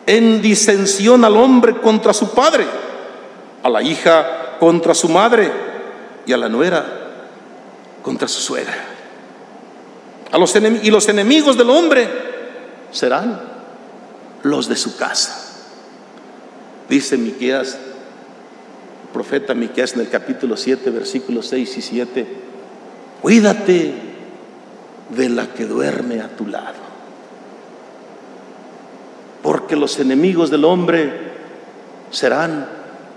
en disensión al hombre contra su padre, a la hija contra su madre y a la nuera contra su suegra. A los y los enemigos del hombre serán los de su casa. Dice Miqueas, profeta Miqueas en el capítulo 7, versículos 6 y 7, cuídate de la que duerme a tu lado porque los enemigos del hombre serán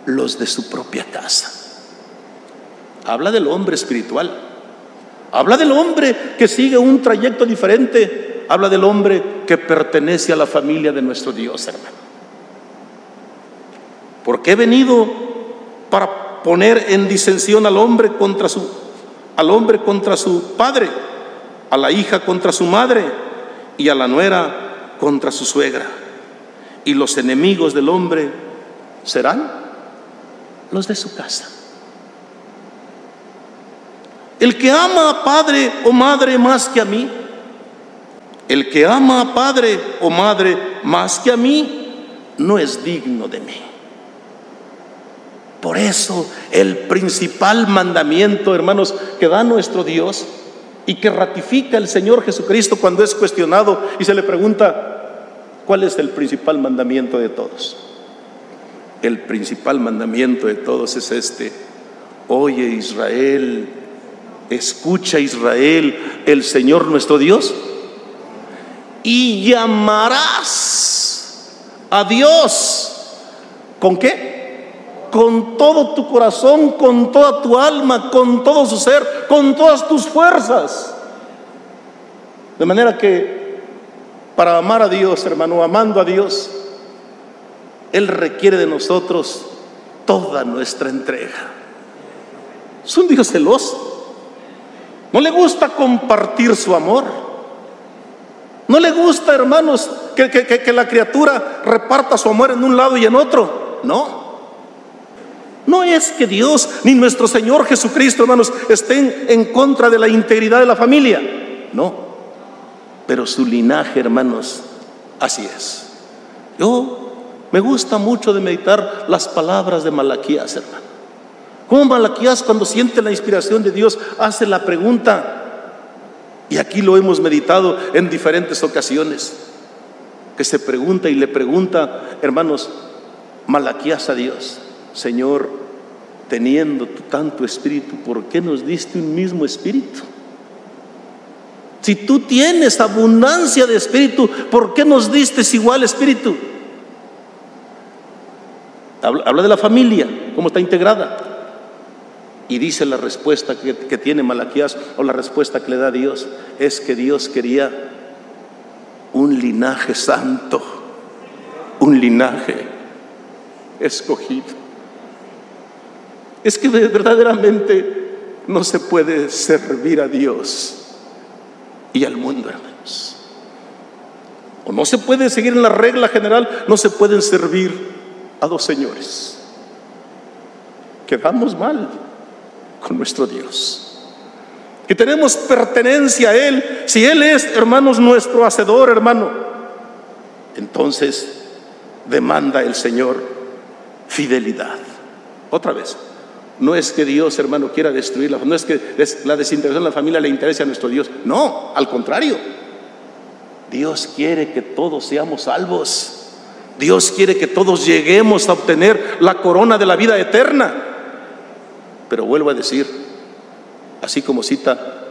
los de su propia casa. Habla del hombre espiritual, habla del hombre que sigue un trayecto diferente, habla del hombre que pertenece a la familia de nuestro Dios, hermano. Porque he venido para poner en disensión al hombre contra su al hombre contra su padre, a la hija contra su madre y a la nuera contra su suegra y los enemigos del hombre serán los de su casa. El que ama a padre o madre más que a mí, el que ama a padre o madre más que a mí, no es digno de mí. Por eso el principal mandamiento, hermanos, que da nuestro Dios y que ratifica el Señor Jesucristo cuando es cuestionado y se le pregunta, ¿Cuál es el principal mandamiento de todos? El principal mandamiento de todos es este. Oye Israel, escucha Israel, el Señor nuestro Dios, y llamarás a Dios. ¿Con qué? Con todo tu corazón, con toda tu alma, con todo su ser, con todas tus fuerzas. De manera que para amar a Dios, hermano, amando a Dios, Él requiere de nosotros toda nuestra entrega. Es un Dios celoso. No le gusta compartir su amor. No le gusta, hermanos, que, que, la criatura reparta su amor en un lado y en otro. No. No es que Dios ni nuestro Señor Jesucristo, hermanos, estén en contra de la integridad de la familia. No. Pero su linaje, hermanos, así es. Yo me gusta mucho de meditar las palabras de Malaquías, hermano. Como Malaquías cuando siente la inspiración de Dios hace la pregunta, y aquí lo hemos meditado en diferentes ocasiones, que se pregunta y le pregunta, hermanos, Malaquías a Dios, Señor, teniendo tu tanto espíritu, ¿por qué nos diste un mismo espíritu? Si tú tienes abundancia de espíritu, ¿por qué nos diste igual espíritu? Habla, de la familia, cómo está integrada. Y dice la respuesta que, que tiene Malaquías o la respuesta que le da Dios, es que Dios quería un linaje santo, un linaje escogido. Es que verdaderamente no se puede servir a Dios y al mundo, hermanos. O no se puede seguir en la regla general, no se pueden servir a dos señores. Quedamos mal con nuestro Dios. Y tenemos pertenencia a Él. Si Él es, hermanos, nuestro hacedor, hermano, entonces demanda el Señor fidelidad. Otra vez, no es que Dios, hermano, quiera destruirla, no es que la desintegración de la familia le interese a nuestro Dios. No, al contrario. Dios quiere que todos seamos salvos. Dios quiere que todos lleguemos a obtener la corona de la vida eterna. Pero vuelvo a decir, así como cita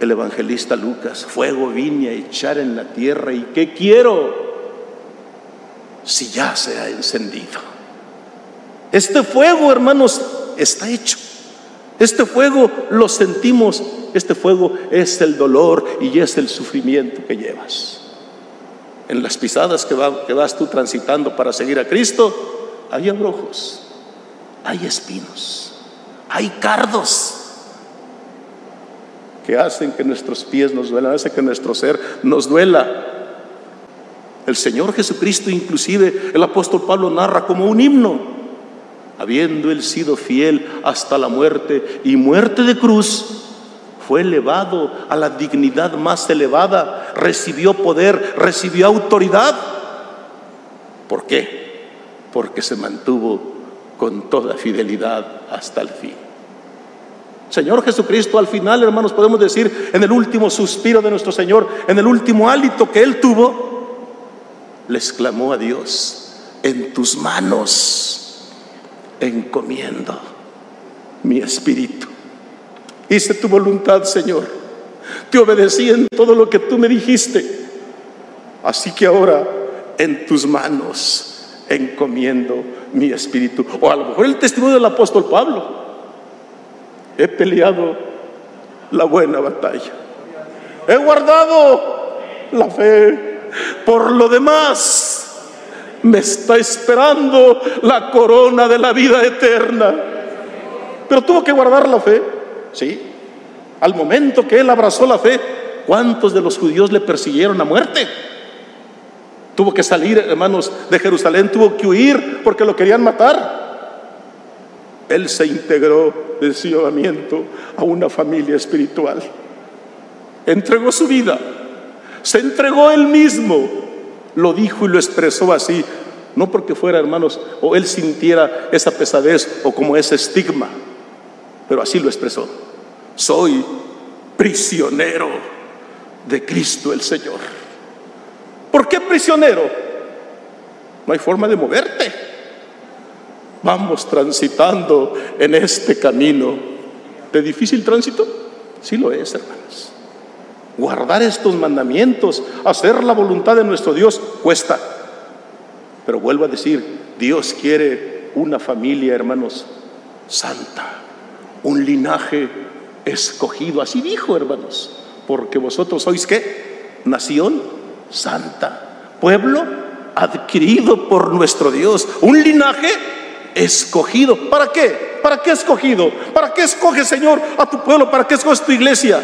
el evangelista Lucas, fuego vine a echar en la tierra y ¿qué quiero? Si ya se ha encendido. Este fuego, hermanos, está hecho. Este fuego lo sentimos. Este fuego es el dolor y es el sufrimiento que llevas. En las pisadas que, vas tú transitando para seguir a Cristo, hay abrojos, hay espinos, hay cardos que hacen que nuestros pies nos duelan, hacen que nuestro ser nos duela. El Señor Jesucristo, inclusive el apóstol Pablo narra como un himno habiendo él sido fiel hasta la muerte y muerte de cruz, fue elevado a la dignidad más elevada, recibió poder, recibió autoridad. ¿Por qué? Porque se mantuvo con toda fidelidad hasta el fin. Señor Jesucristo, al final, hermanos, podemos decir, en el último suspiro de nuestro Señor, en el último hálito que Él tuvo, le exclamó a Dios, en tus manos encomiendo mi espíritu. Hice tu voluntad, Señor. Te obedecí en todo lo que tú me dijiste. Así que ahora en tus manos encomiendo mi espíritu. O a lo mejor el testimonio del apóstol Pablo. He peleado la buena batalla. He guardado la fe. Por lo demás, me está esperando la corona de la vida eterna. Pero tuvo que guardar la fe, ¿sí? Al momento que él abrazó la fe, ¿cuántos de los judíos le persiguieron a muerte? Tuvo que salir, hermanos, de Jerusalén, tuvo que huir porque lo querían matar. Él se integró de su llamamiento a una familia espiritual. Entregó su vida, se entregó él mismo lo dijo y lo expresó así, no porque fuera, hermanos, o él sintiera esa pesadez o como ese estigma, pero así lo expresó. Soy prisionero de Cristo el Señor. ¿Por qué prisionero? No hay forma de moverte. Vamos transitando en este camino de difícil tránsito. Sí lo es, hermanos. Guardar estos mandamientos, hacer la voluntad de nuestro Dios, cuesta. Pero vuelvo a decir, Dios quiere una familia, hermanos, santa, un linaje escogido. Así dijo, hermanos, porque vosotros sois qué? Nación santa, pueblo adquirido por nuestro Dios, un linaje escogido. ¿Para qué? ¿Para qué escogido? ¿Para qué escoge, Señor, a tu pueblo? ¿Para qué escoge tu iglesia?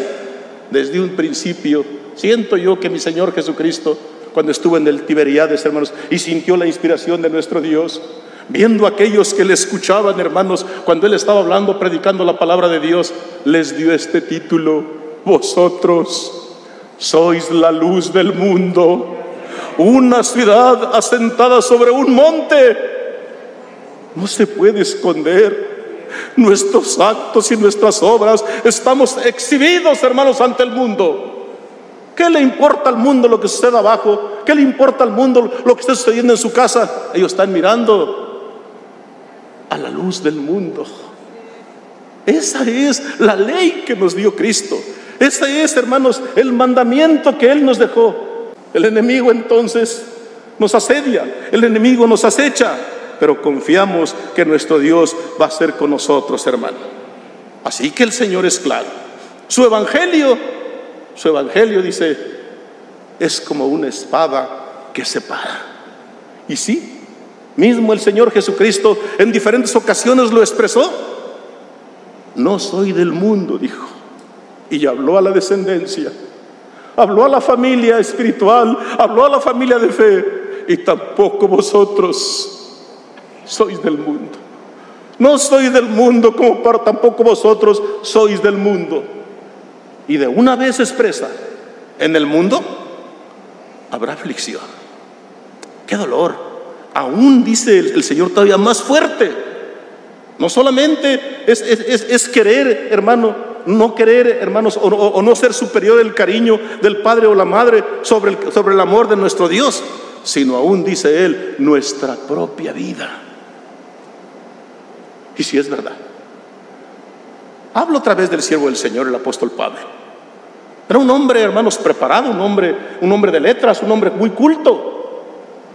Desde un principio. Siento yo que mi Señor Jesucristo, cuando estuvo en el Tiberiades, hermanos, y sintió la inspiración de nuestro Dios, viendo a aquellos que le escuchaban, hermanos, cuando Él estaba hablando, predicando la palabra de Dios, les dio este título, vosotros sois la luz del mundo, una ciudad asentada sobre un monte, no se puede esconder nuestros actos y nuestras obras, estamos exhibidos, hermanos, ante el mundo. ¿Qué le importa al mundo lo que sucede abajo? ¿Qué le importa al mundo lo que está sucediendo en su casa? Ellos están mirando a la luz del mundo. Esa es la ley que nos dio Cristo. Ese es, hermanos, el mandamiento que Él nos dejó. El enemigo entonces nos asedia, el enemigo nos acecha, pero confiamos que nuestro Dios va a ser con nosotros, hermano. Así que el Señor es claro. Su evangelio, su evangelio dice, es como una espada que separa. Y sí, mismo el Señor Jesucristo en diferentes ocasiones lo expresó. No soy del mundo, dijo. Y habló a la descendencia, habló a la familia espiritual, habló a la familia de fe. Y tampoco vosotros sois del mundo. No soy del mundo como para tampoco vosotros sois del mundo. Y de una vez expresa, en el mundo habrá aflicción. Qué dolor. Aún dice el, Señor todavía más fuerte. No solamente es, querer, hermano, no querer, hermanos, o, no ser superior el cariño del padre o la madre sobre sobre el amor de nuestro Dios, sino aún dice Él, nuestra propia vida. Y si es verdad. Hablo otra vez del siervo del Señor, el apóstol Pablo. Era un hombre, hermanos, preparado, un hombre, un hombre de letras, un hombre muy culto,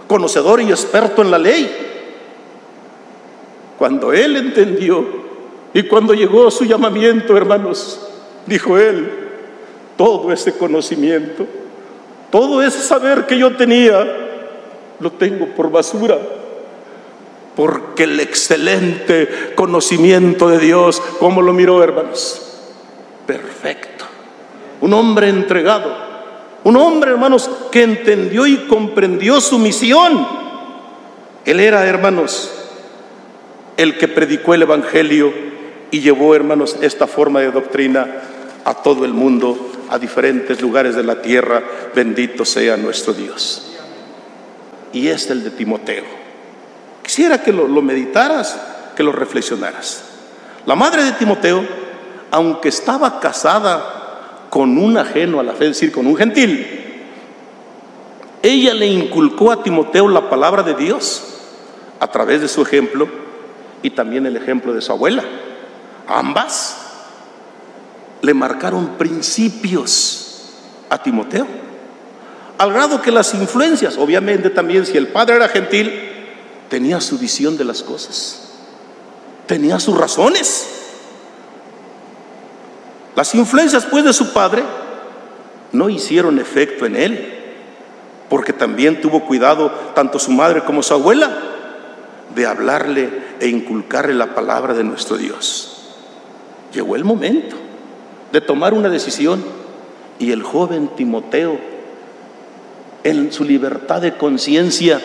conocedor y experto en la ley. Cuando él entendió y cuando llegó su llamamiento, hermanos, dijo él, todo ese conocimiento, todo ese saber que yo tenía, lo tengo por basura porque el excelente conocimiento de Dios, ¿cómo lo miró, hermanos? Perfecto. Un hombre entregado. Un hombre, hermanos, que entendió y comprendió su misión. Él era, hermanos, el que predicó el Evangelio y llevó, hermanos, esta forma de doctrina a todo el mundo, a diferentes lugares de la tierra. Bendito sea nuestro Dios. Y es el de Timoteo. Quisiera que lo, meditaras, que lo reflexionaras. La madre de Timoteo, aunque estaba casada con un ajeno a la fe, es decir, con un gentil, ella le inculcó a Timoteo la palabra de Dios a través de su ejemplo y también el ejemplo de su abuela. Ambas le marcaron principios a Timoteo, al grado que las influencias, obviamente también si el padre era gentil, tenía su visión de las cosas, tenía sus razones. Las influencias pues de su padre no hicieron efecto en él, porque también tuvo cuidado tanto su madre como su abuela de hablarle e inculcarle la palabra de nuestro Dios. Llegó el momento de tomar una decisión y el joven Timoteo, en su libertad de conciencia,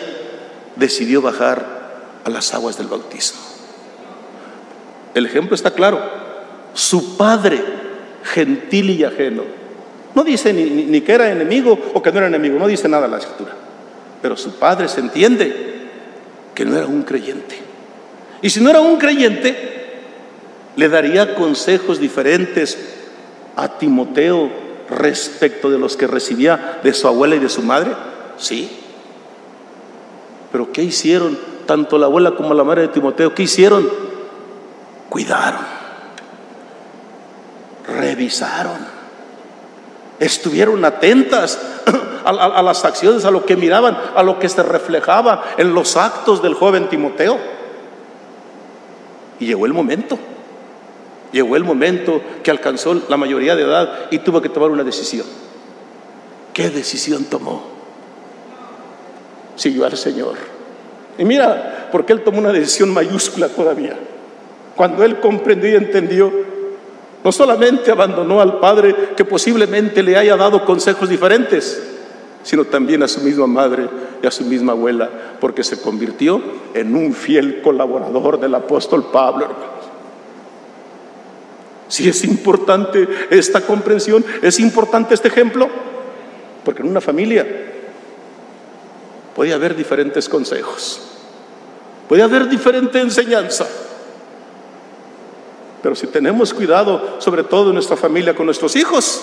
decidió bajar a las aguas del bautismo. El ejemplo está claro. Su padre, gentil y ajeno, no dice ni, que era enemigo o que no era enemigo, no dice nada la escritura. Pero su padre se entiende que no era un creyente. Y si no era un creyente, le daría consejos diferentes a Timoteo respecto de los que recibía de su abuela y de su madre. Sí, pero ¿qué hicieron? Tanto la abuela como la madre de Timoteo, ¿qué hicieron? Cuidaron, revisaron, estuvieron atentas a, las acciones, a lo que miraban, a lo que se reflejaba en los actos del joven Timoteo. Y llegó el momento, llegó el momento que alcanzó la mayoría de edad y tuvo que tomar una decisión. ¿Qué decisión tomó? Siguió al Señor. Y mira, porque él tomó una decisión mayúscula todavía. Cuando él comprendió y entendió, no solamente abandonó al Padre que posiblemente le haya dado consejos diferentes, sino también a su misma madre y a su misma abuela, porque se convirtió en un fiel colaborador del apóstol Pablo. Si es importante esta comprensión, es importante este ejemplo, porque en una familia Puede haber diferentes consejos, puede haber diferente enseñanza. Pero si tenemos cuidado, sobre todo en nuestra familia, con nuestros hijos,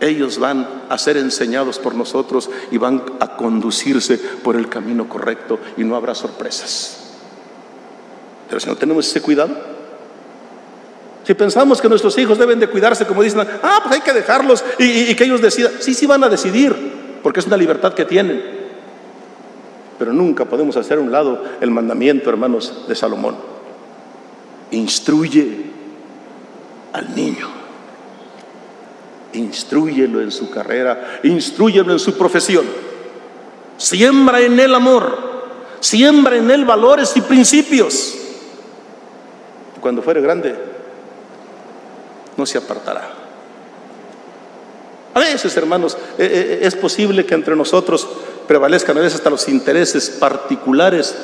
ellos van a ser enseñados por nosotros y van a conducirse por el camino correcto y no habrá sorpresas. Pero si no tenemos ese cuidado, si pensamos que nuestros hijos deben de cuidarse, como dicen, ah, pues hay que dejarlos y, y que ellos decidan, sí, sí van a decidir, porque es una libertad que tienen. Pero nunca podemos hacer a un lado el mandamiento, hermanos, de Salomón. Instruye al niño. Instruyelo en su carrera, instruyelo en su profesión. Siembra en él amor, siembra en él valores y principios. Cuando fuere grande, no se apartará. A veces, hermanos, eh, eh, es posible que entre nosotros prevalezcan a veces hasta los intereses particulares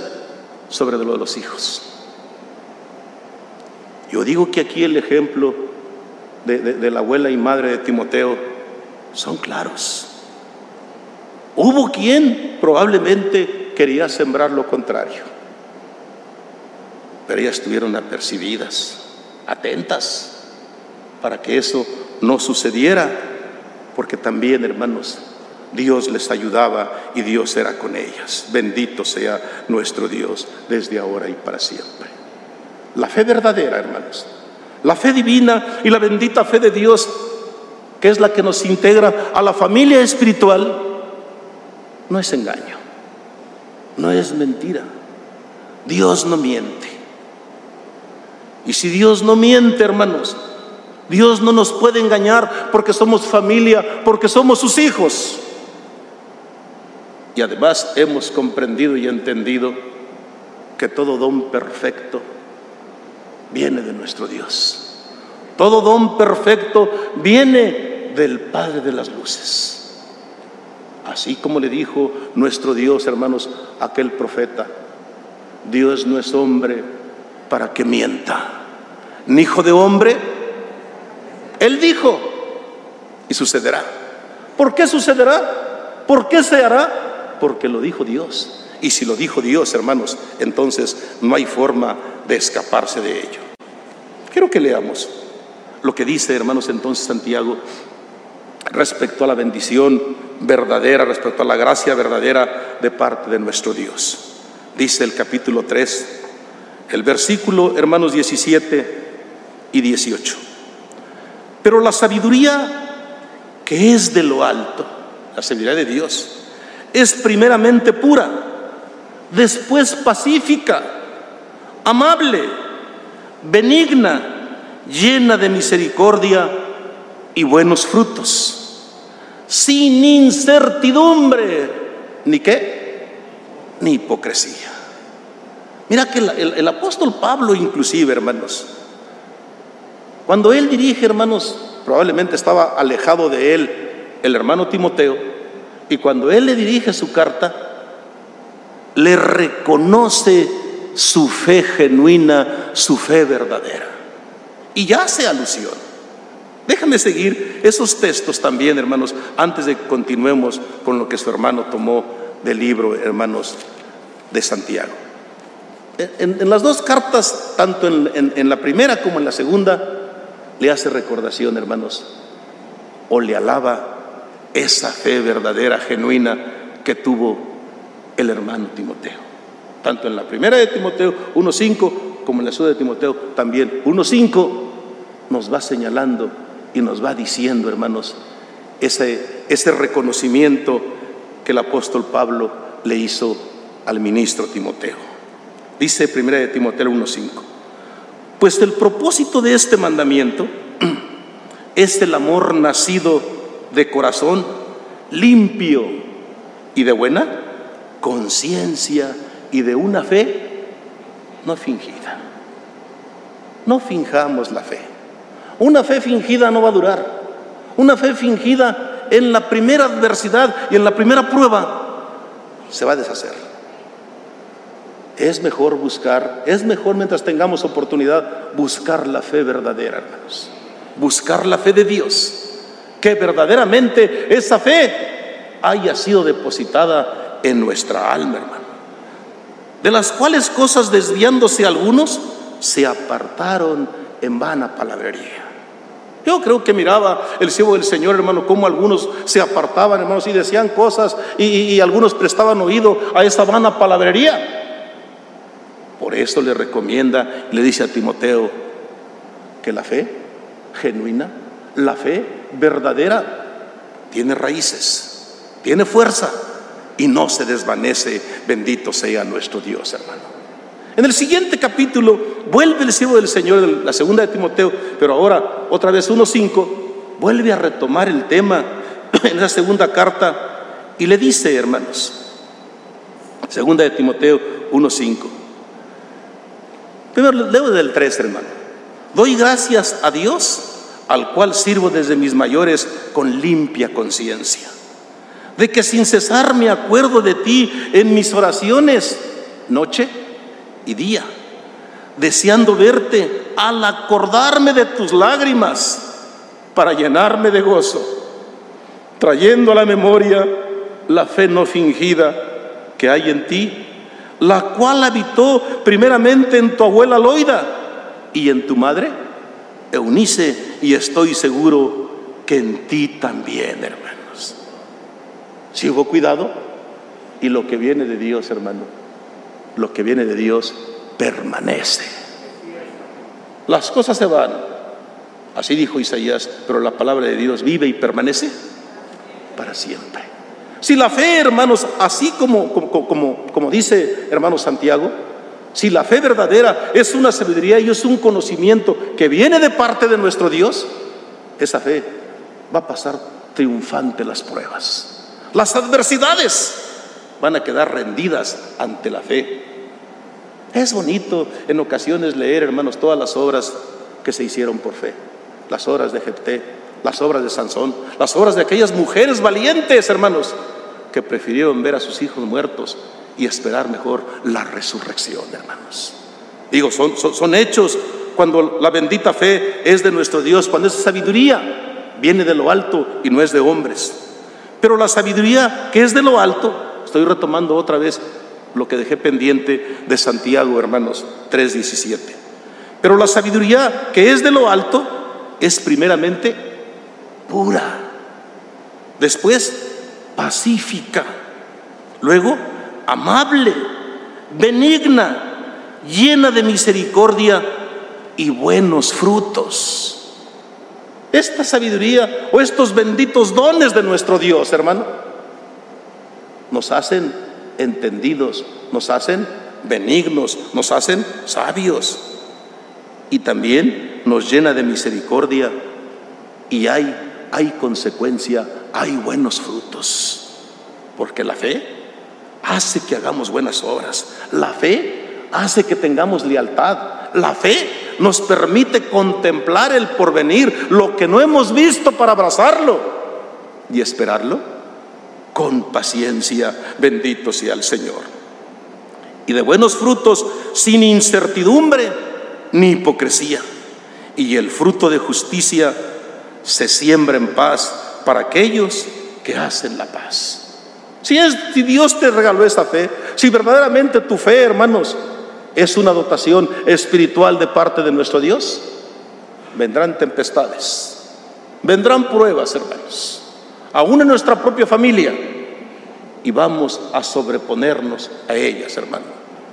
sobre lo de los hijos. Yo digo que aquí el ejemplo de, la abuela y madre de Timoteo son claros. Hubo quien probablemente quería sembrar lo contrario, pero ellas estuvieron apercibidas, atentas, para que eso no sucediera, porque también, hermanos, Dios les ayudaba y Dios era con ellas. Bendito sea nuestro Dios desde ahora y para siempre. La fe verdadera, hermanos. La fe divina y la bendita fe de Dios, que es la que nos integra a la familia espiritual, no es engaño, no es mentira. Dios no miente. Y si Dios no miente, hermanos, Dios no nos puede engañar porque somos familia, porque somos sus hijos. Y además hemos comprendido y entendido que todo don perfecto viene de nuestro Dios. Todo don perfecto viene del Padre de las Luces. Así como le dijo nuestro Dios, hermanos, aquel profeta, Dios no es hombre para que mienta, ni hijo de hombre. Él dijo, y sucederá. ¿Por qué sucederá? ¿Por qué se hará? Porque lo dijo Dios. Y si lo dijo Dios, hermanos, entonces no hay forma de escaparse de ello. Quiero que leamos lo que dice, hermanos, entonces Santiago respecto a la bendición verdadera, respecto a la gracia verdadera de parte de nuestro Dios. Dice el capítulo 3, el versículo, hermanos, 17 y 18. Pero la sabiduría que es de lo alto, la sabiduría de Dios, es primeramente pura después pacífica, amable, benigna, llena de misericordia y buenos frutos, sin incertidumbre, ni qué, ni hipocresía. Mira que el, el apóstol Pablo inclusive, hermanos, cuando él dirige, hermanos, probablemente estaba alejado de él el hermano Timoteo, y cuando él le dirige su carta, le reconoce su fe genuina, su fe verdadera. Y ya hace alusión. Déjame seguir esos textos también, hermanos, antes de que continuemos con lo que su hermano tomó del libro, hermanos, de Santiago. En, las dos cartas, tanto en, en la primera como en la segunda, le hace recordación, hermanos, o le alaba esa fe verdadera, genuina que tuvo el hermano Timoteo. Tanto en la primera de Timoteo 1.5 como en la segunda de Timoteo también 1.5 nos va señalando y nos va diciendo, hermanos, ese, ese reconocimiento que el apóstol Pablo le hizo al ministro Timoteo. Dice primera de Timoteo 1.5, pues el propósito de este mandamiento es el amor nacido de corazón limpio y de buena conciencia y de una fe no fingida. No finjamos la fe. Una fe fingida no va a durar. Una fe fingida en la primera adversidad y en la primera prueba se va a deshacer. Es mejor buscar, es mejor mientras tengamos oportunidad buscar la fe verdadera, hermanos. Buscar la fe de Dios. Que verdaderamente esa fe haya sido depositada en nuestra alma, hermano. De las cuales cosas desviándose algunos, se apartaron en vana palabrería. Yo creo que miraba el siervo del Señor, hermano, como algunos se apartaban, hermanos, y decían cosas y, y algunos prestaban oído a esa vana palabrería. Por eso le recomienda, le dice a Timoteo que la fe genuina, la fe verdadera, tiene raíces, tiene fuerza y no se desvanece. Bendito sea nuestro Dios, hermano. En el siguiente capítulo vuelve el siervo del Señor, la segunda de Timoteo, pero ahora otra vez 1.5, vuelve a retomar el tema en esa segunda carta y le dice, hermanos, segunda de Timoteo 1.5. Primero leo del 3, hermano. Doy gracias a Dios, al cual sirvo desde mis mayores con limpia conciencia, de que sin cesar me acuerdo de ti en mis oraciones, noche y día, deseando verte al acordarme de tus lágrimas para llenarme de gozo, trayendo a la memoria la fe no fingida que hay en ti, la cual habitó primeramente en tu abuela Loida y en tu madre Eunice, y estoy seguro que en ti también, hermanos. Si hubo cuidado, y lo que viene de Dios, hermano, lo que viene de Dios permanece. Las cosas se van, así dijo Isaías, pero la palabra de Dios vive y permanece para siempre. Si la fe, hermanos, así como, como, como, dice hermano Santiago, si la fe verdadera es una sabiduría y es un conocimiento que viene de parte de nuestro Dios, esa fe va a pasar triunfante las pruebas. Las adversidades van a quedar rendidas ante la fe. Es bonito en ocasiones leer, hermanos, todas las obras que se hicieron por fe. Las obras de Jepté, las obras de Sansón, las obras de aquellas mujeres valientes, hermanos, que prefirieron ver a sus hijos muertos y esperar mejor la resurrección, hermanos. Digo, son, hechos cuando la bendita fe es de nuestro Dios, cuando esa sabiduría viene de lo alto y no es de hombres. Pero la sabiduría que es de lo alto, estoy retomando otra vez lo que dejé pendiente de Santiago, hermanos, 3.17. Pero la sabiduría que es de lo alto es primeramente pura, después pacífica, luego amable, benigna, llena de misericordia y buenos frutos. Esta sabiduría o estos benditos dones de nuestro Dios, hermano, nos hacen entendidos, nos hacen benignos, nos hacen sabios. Y también nos llena de misericordia. Y hay, hay consecuencia, hay buenos frutos, porque la fe hace que hagamos buenas obras, la fe hace que tengamos lealtad, la fe nos permite contemplar el porvenir, lo que no hemos visto para abrazarlo y esperarlo con paciencia. Bendito sea el Señor. Y de buenos frutos sin incertidumbre ni hipocresía. Y el fruto de justicia se siembra en paz para aquellos que hacen la paz. Si, es, si Dios te regaló esa fe, si verdaderamente tu fe, hermanos, es una dotación espiritual de parte de nuestro Dios, vendrán tempestades, vendrán pruebas, hermanos aún en nuestra propia familia, y vamos a sobreponernos a ellas, hermano.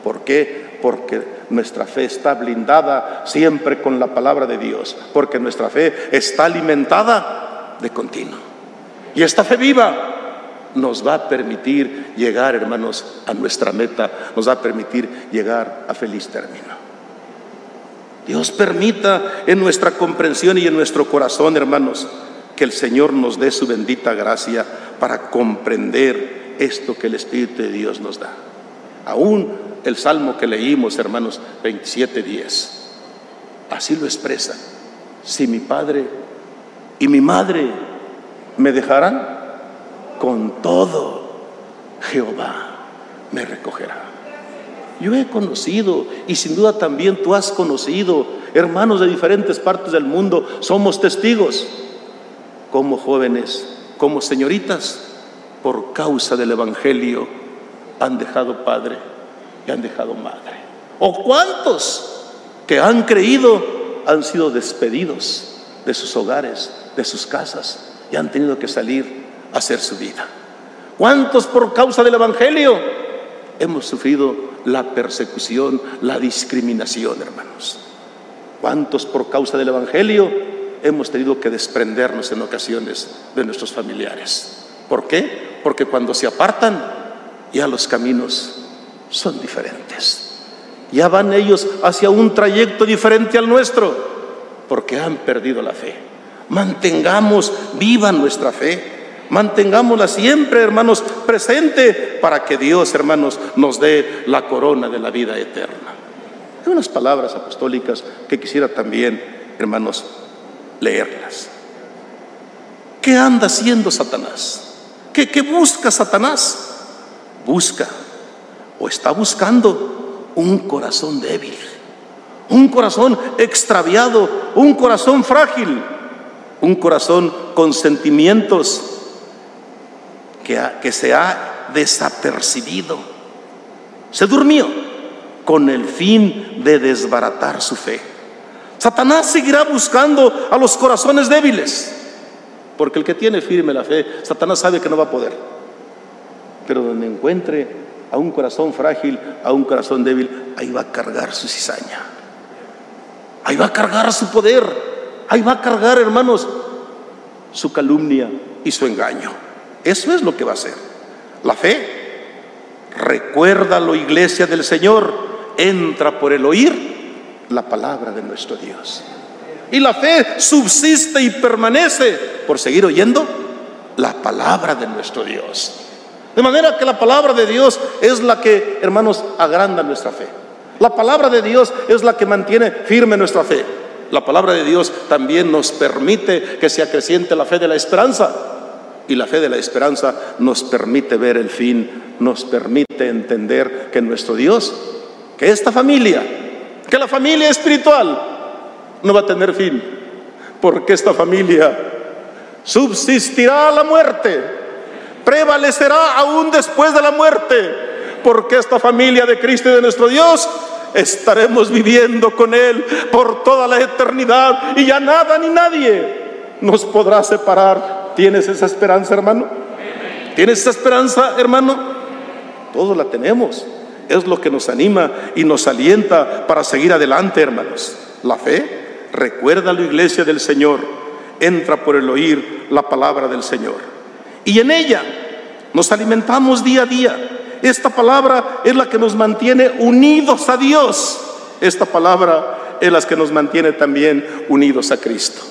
¿Por qué? Porque nuestra fe está blindada siempre con la palabra de Dios, porque nuestra fe está alimentada de continuo. Y esta fe viva nos va a permitir llegar, hermanos, a nuestra meta, nos va a permitir llegar a feliz término. Dios permita en nuestra comprensión y en nuestro corazón, hermanos, que el Señor nos dé su bendita gracia para comprender esto que el Espíritu de Dios nos da. Aún el salmo que leímos, hermanos, 27.10, así lo expresa. Si mi padre y mi madre me dejarán, con todo Jehová me recogerá. Yo he conocido y sin duda también tú has conocido hermanos de diferentes partes del mundo, somos testigos como jóvenes, como señoritas, por causa del Evangelio, han dejado padre y han dejado madre. ¿O cuántos que han creído han sido despedidos de sus hogares, de sus casas y han tenido que salir a hacer su vida? ¿Cuántos por causa del Evangelio hemos sufrido la persecución, la discriminación, hermanos? ¿Cuántos por causa del Evangelio hemos tenido que desprendernos en ocasiones de nuestros familiares. ¿Por qué? Porque cuando se apartan ya los caminos son diferentes. Ya van ellos hacia un trayecto diferente al nuestro, porque han perdido la fe. Mantengamos viva nuestra fe. Mantengámosla siempre, hermanos, presente para que Dios, hermanos, nos dé la corona de la vida eterna. Hay unas palabras apostólicas que quisiera también, hermanos, leerlas. ¿Qué anda haciendo Satanás? ¿Qué, qué busca Satanás? Busca o está buscando un corazón débil, un corazón extraviado, un corazón frágil, un corazón con sentimientos que, se ha desapercibido. Se durmió con el fin de desbaratar su fe. Satanás seguirá buscando a los corazones débiles, porque el que tiene firme la fe, Satanás sabe que no va a poder. Pero donde encuentre a un corazón frágil, a un corazón débil, ahí va a cargar su cizaña. Ahí va a cargar su poder. Ahí va a cargar, hermanos, su calumnia y su engaño. Eso es lo que va a hacer. La fe. Recuérdalo, iglesia del Señor. Entra por el oír la palabra de nuestro Dios. Y la fe subsiste y permanece por seguir oyendo la palabra de nuestro Dios. De manera que la palabra de Dios es la que, hermanos, agranda nuestra fe. La palabra de Dios es la que mantiene firme nuestra fe. La palabra de Dios también nos permite que se acreciente la fe de la esperanza y la fe de la esperanza nos permite ver el fin, nos permite entender que nuestro Dios, que esta familia, que la familia espiritual no va a tener fin, porque esta familia subsistirá a la muerte, prevalecerá aún después de la muerte, porque esta familia de Cristo y de nuestro Dios estaremos viviendo con Él por toda la eternidad y ya nada ni nadie nos podrá separar ¿Tienes esa esperanza, hermano? ¿Tienes esa esperanza, hermano? Todos la tenemos. Es lo que nos anima y nos alienta para seguir adelante, hermanos. La fe, recuerda la iglesia del Señor, entra por el oír la palabra del Señor. Y en ella nos alimentamos día a día. Esta palabra es la que nos mantiene unidos a Dios. Esta palabra es la que nos mantiene también unidos a Cristo.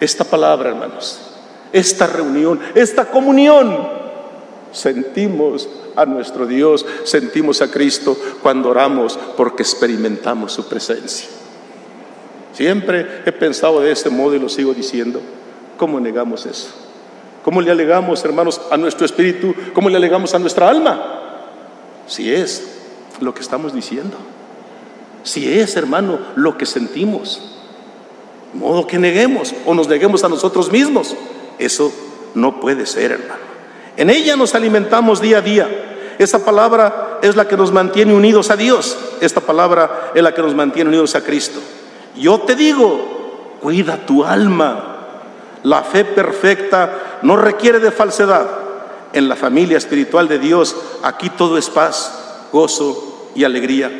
Esta palabra, hermanos, esta reunión, esta comunión. Sentimos a nuestro Dios, sentimos a Cristo cuando oramos porque experimentamos su presencia. Siempre he pensado de este modo y lo sigo diciendo. ¿Cómo negamos eso? ¿Cómo le alegamos, hermanos, a nuestro espíritu? ¿Cómo le alegamos a nuestra alma? Si es lo que estamos diciendo. Si es, hermano, lo que sentimos. modo que neguemos o nos neguemos a nosotros mismos. Eso no puede ser, hermano. En ella nos alimentamos día a día. Esa palabra es la que nos mantiene unidos a Dios. Esta palabra es la que nos mantiene unidos a Cristo. Yo te digo, cuida tu alma. La fe perfecta no requiere de falsedad. En la familia espiritual de Dios, aquí todo es paz, gozo y alegría.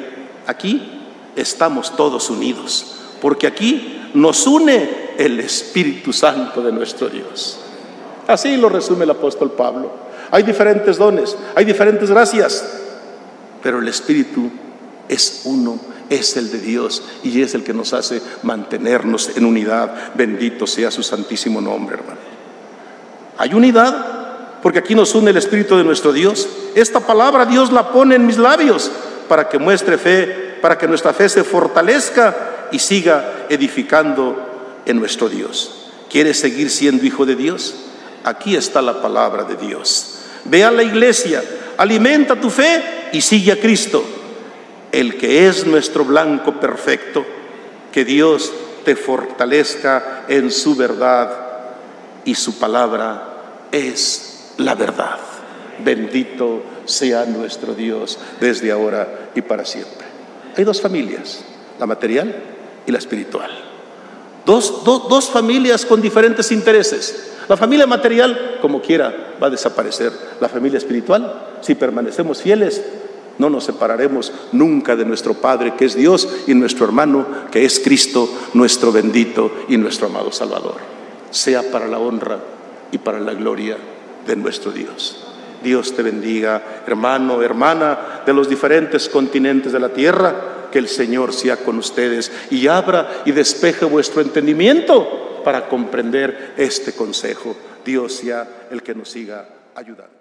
Aquí estamos todos unidos, porque aquí nos une el Espíritu Santo de nuestro Dios. Así lo resume el apóstol Pablo. Hay diferentes dones, hay diferentes gracias, pero el Espíritu es uno, es el de Dios y es el que nos hace mantenernos en unidad. Bendito sea su santísimo nombre, hermano. Hay unidad porque aquí nos une el Espíritu de nuestro Dios. Esta palabra Dios la pone en mis labios para que muestre fe, para que nuestra fe se fortalezca y siga edificando en nuestro Dios. ¿Quieres seguir siendo hijo de Dios? Aquí está la palabra de Dios. Ve a la iglesia, alimenta tu fe y sigue a Cristo, el que es nuestro blanco perfecto. Que Dios te fortalezca en su verdad y su palabra es la verdad. Bendito sea nuestro Dios desde ahora y para siempre. Hay dos familias, la material y la espiritual. Dos, familias con diferentes intereses. La familia material, como quiera, va a desaparecer. La familia espiritual, si permanecemos fieles, no nos separaremos nunca de nuestro Padre, que es Dios, y nuestro hermano, que es Cristo, nuestro bendito y nuestro amado Salvador. Sea para la honra y para la gloria de nuestro Dios. Dios te bendiga, hermano, hermana de los diferentes continentes de la tierra. Que el Señor sea con ustedes y abra y despeje vuestro entendimiento para comprender este consejo. Dios sea el que nos siga ayudando.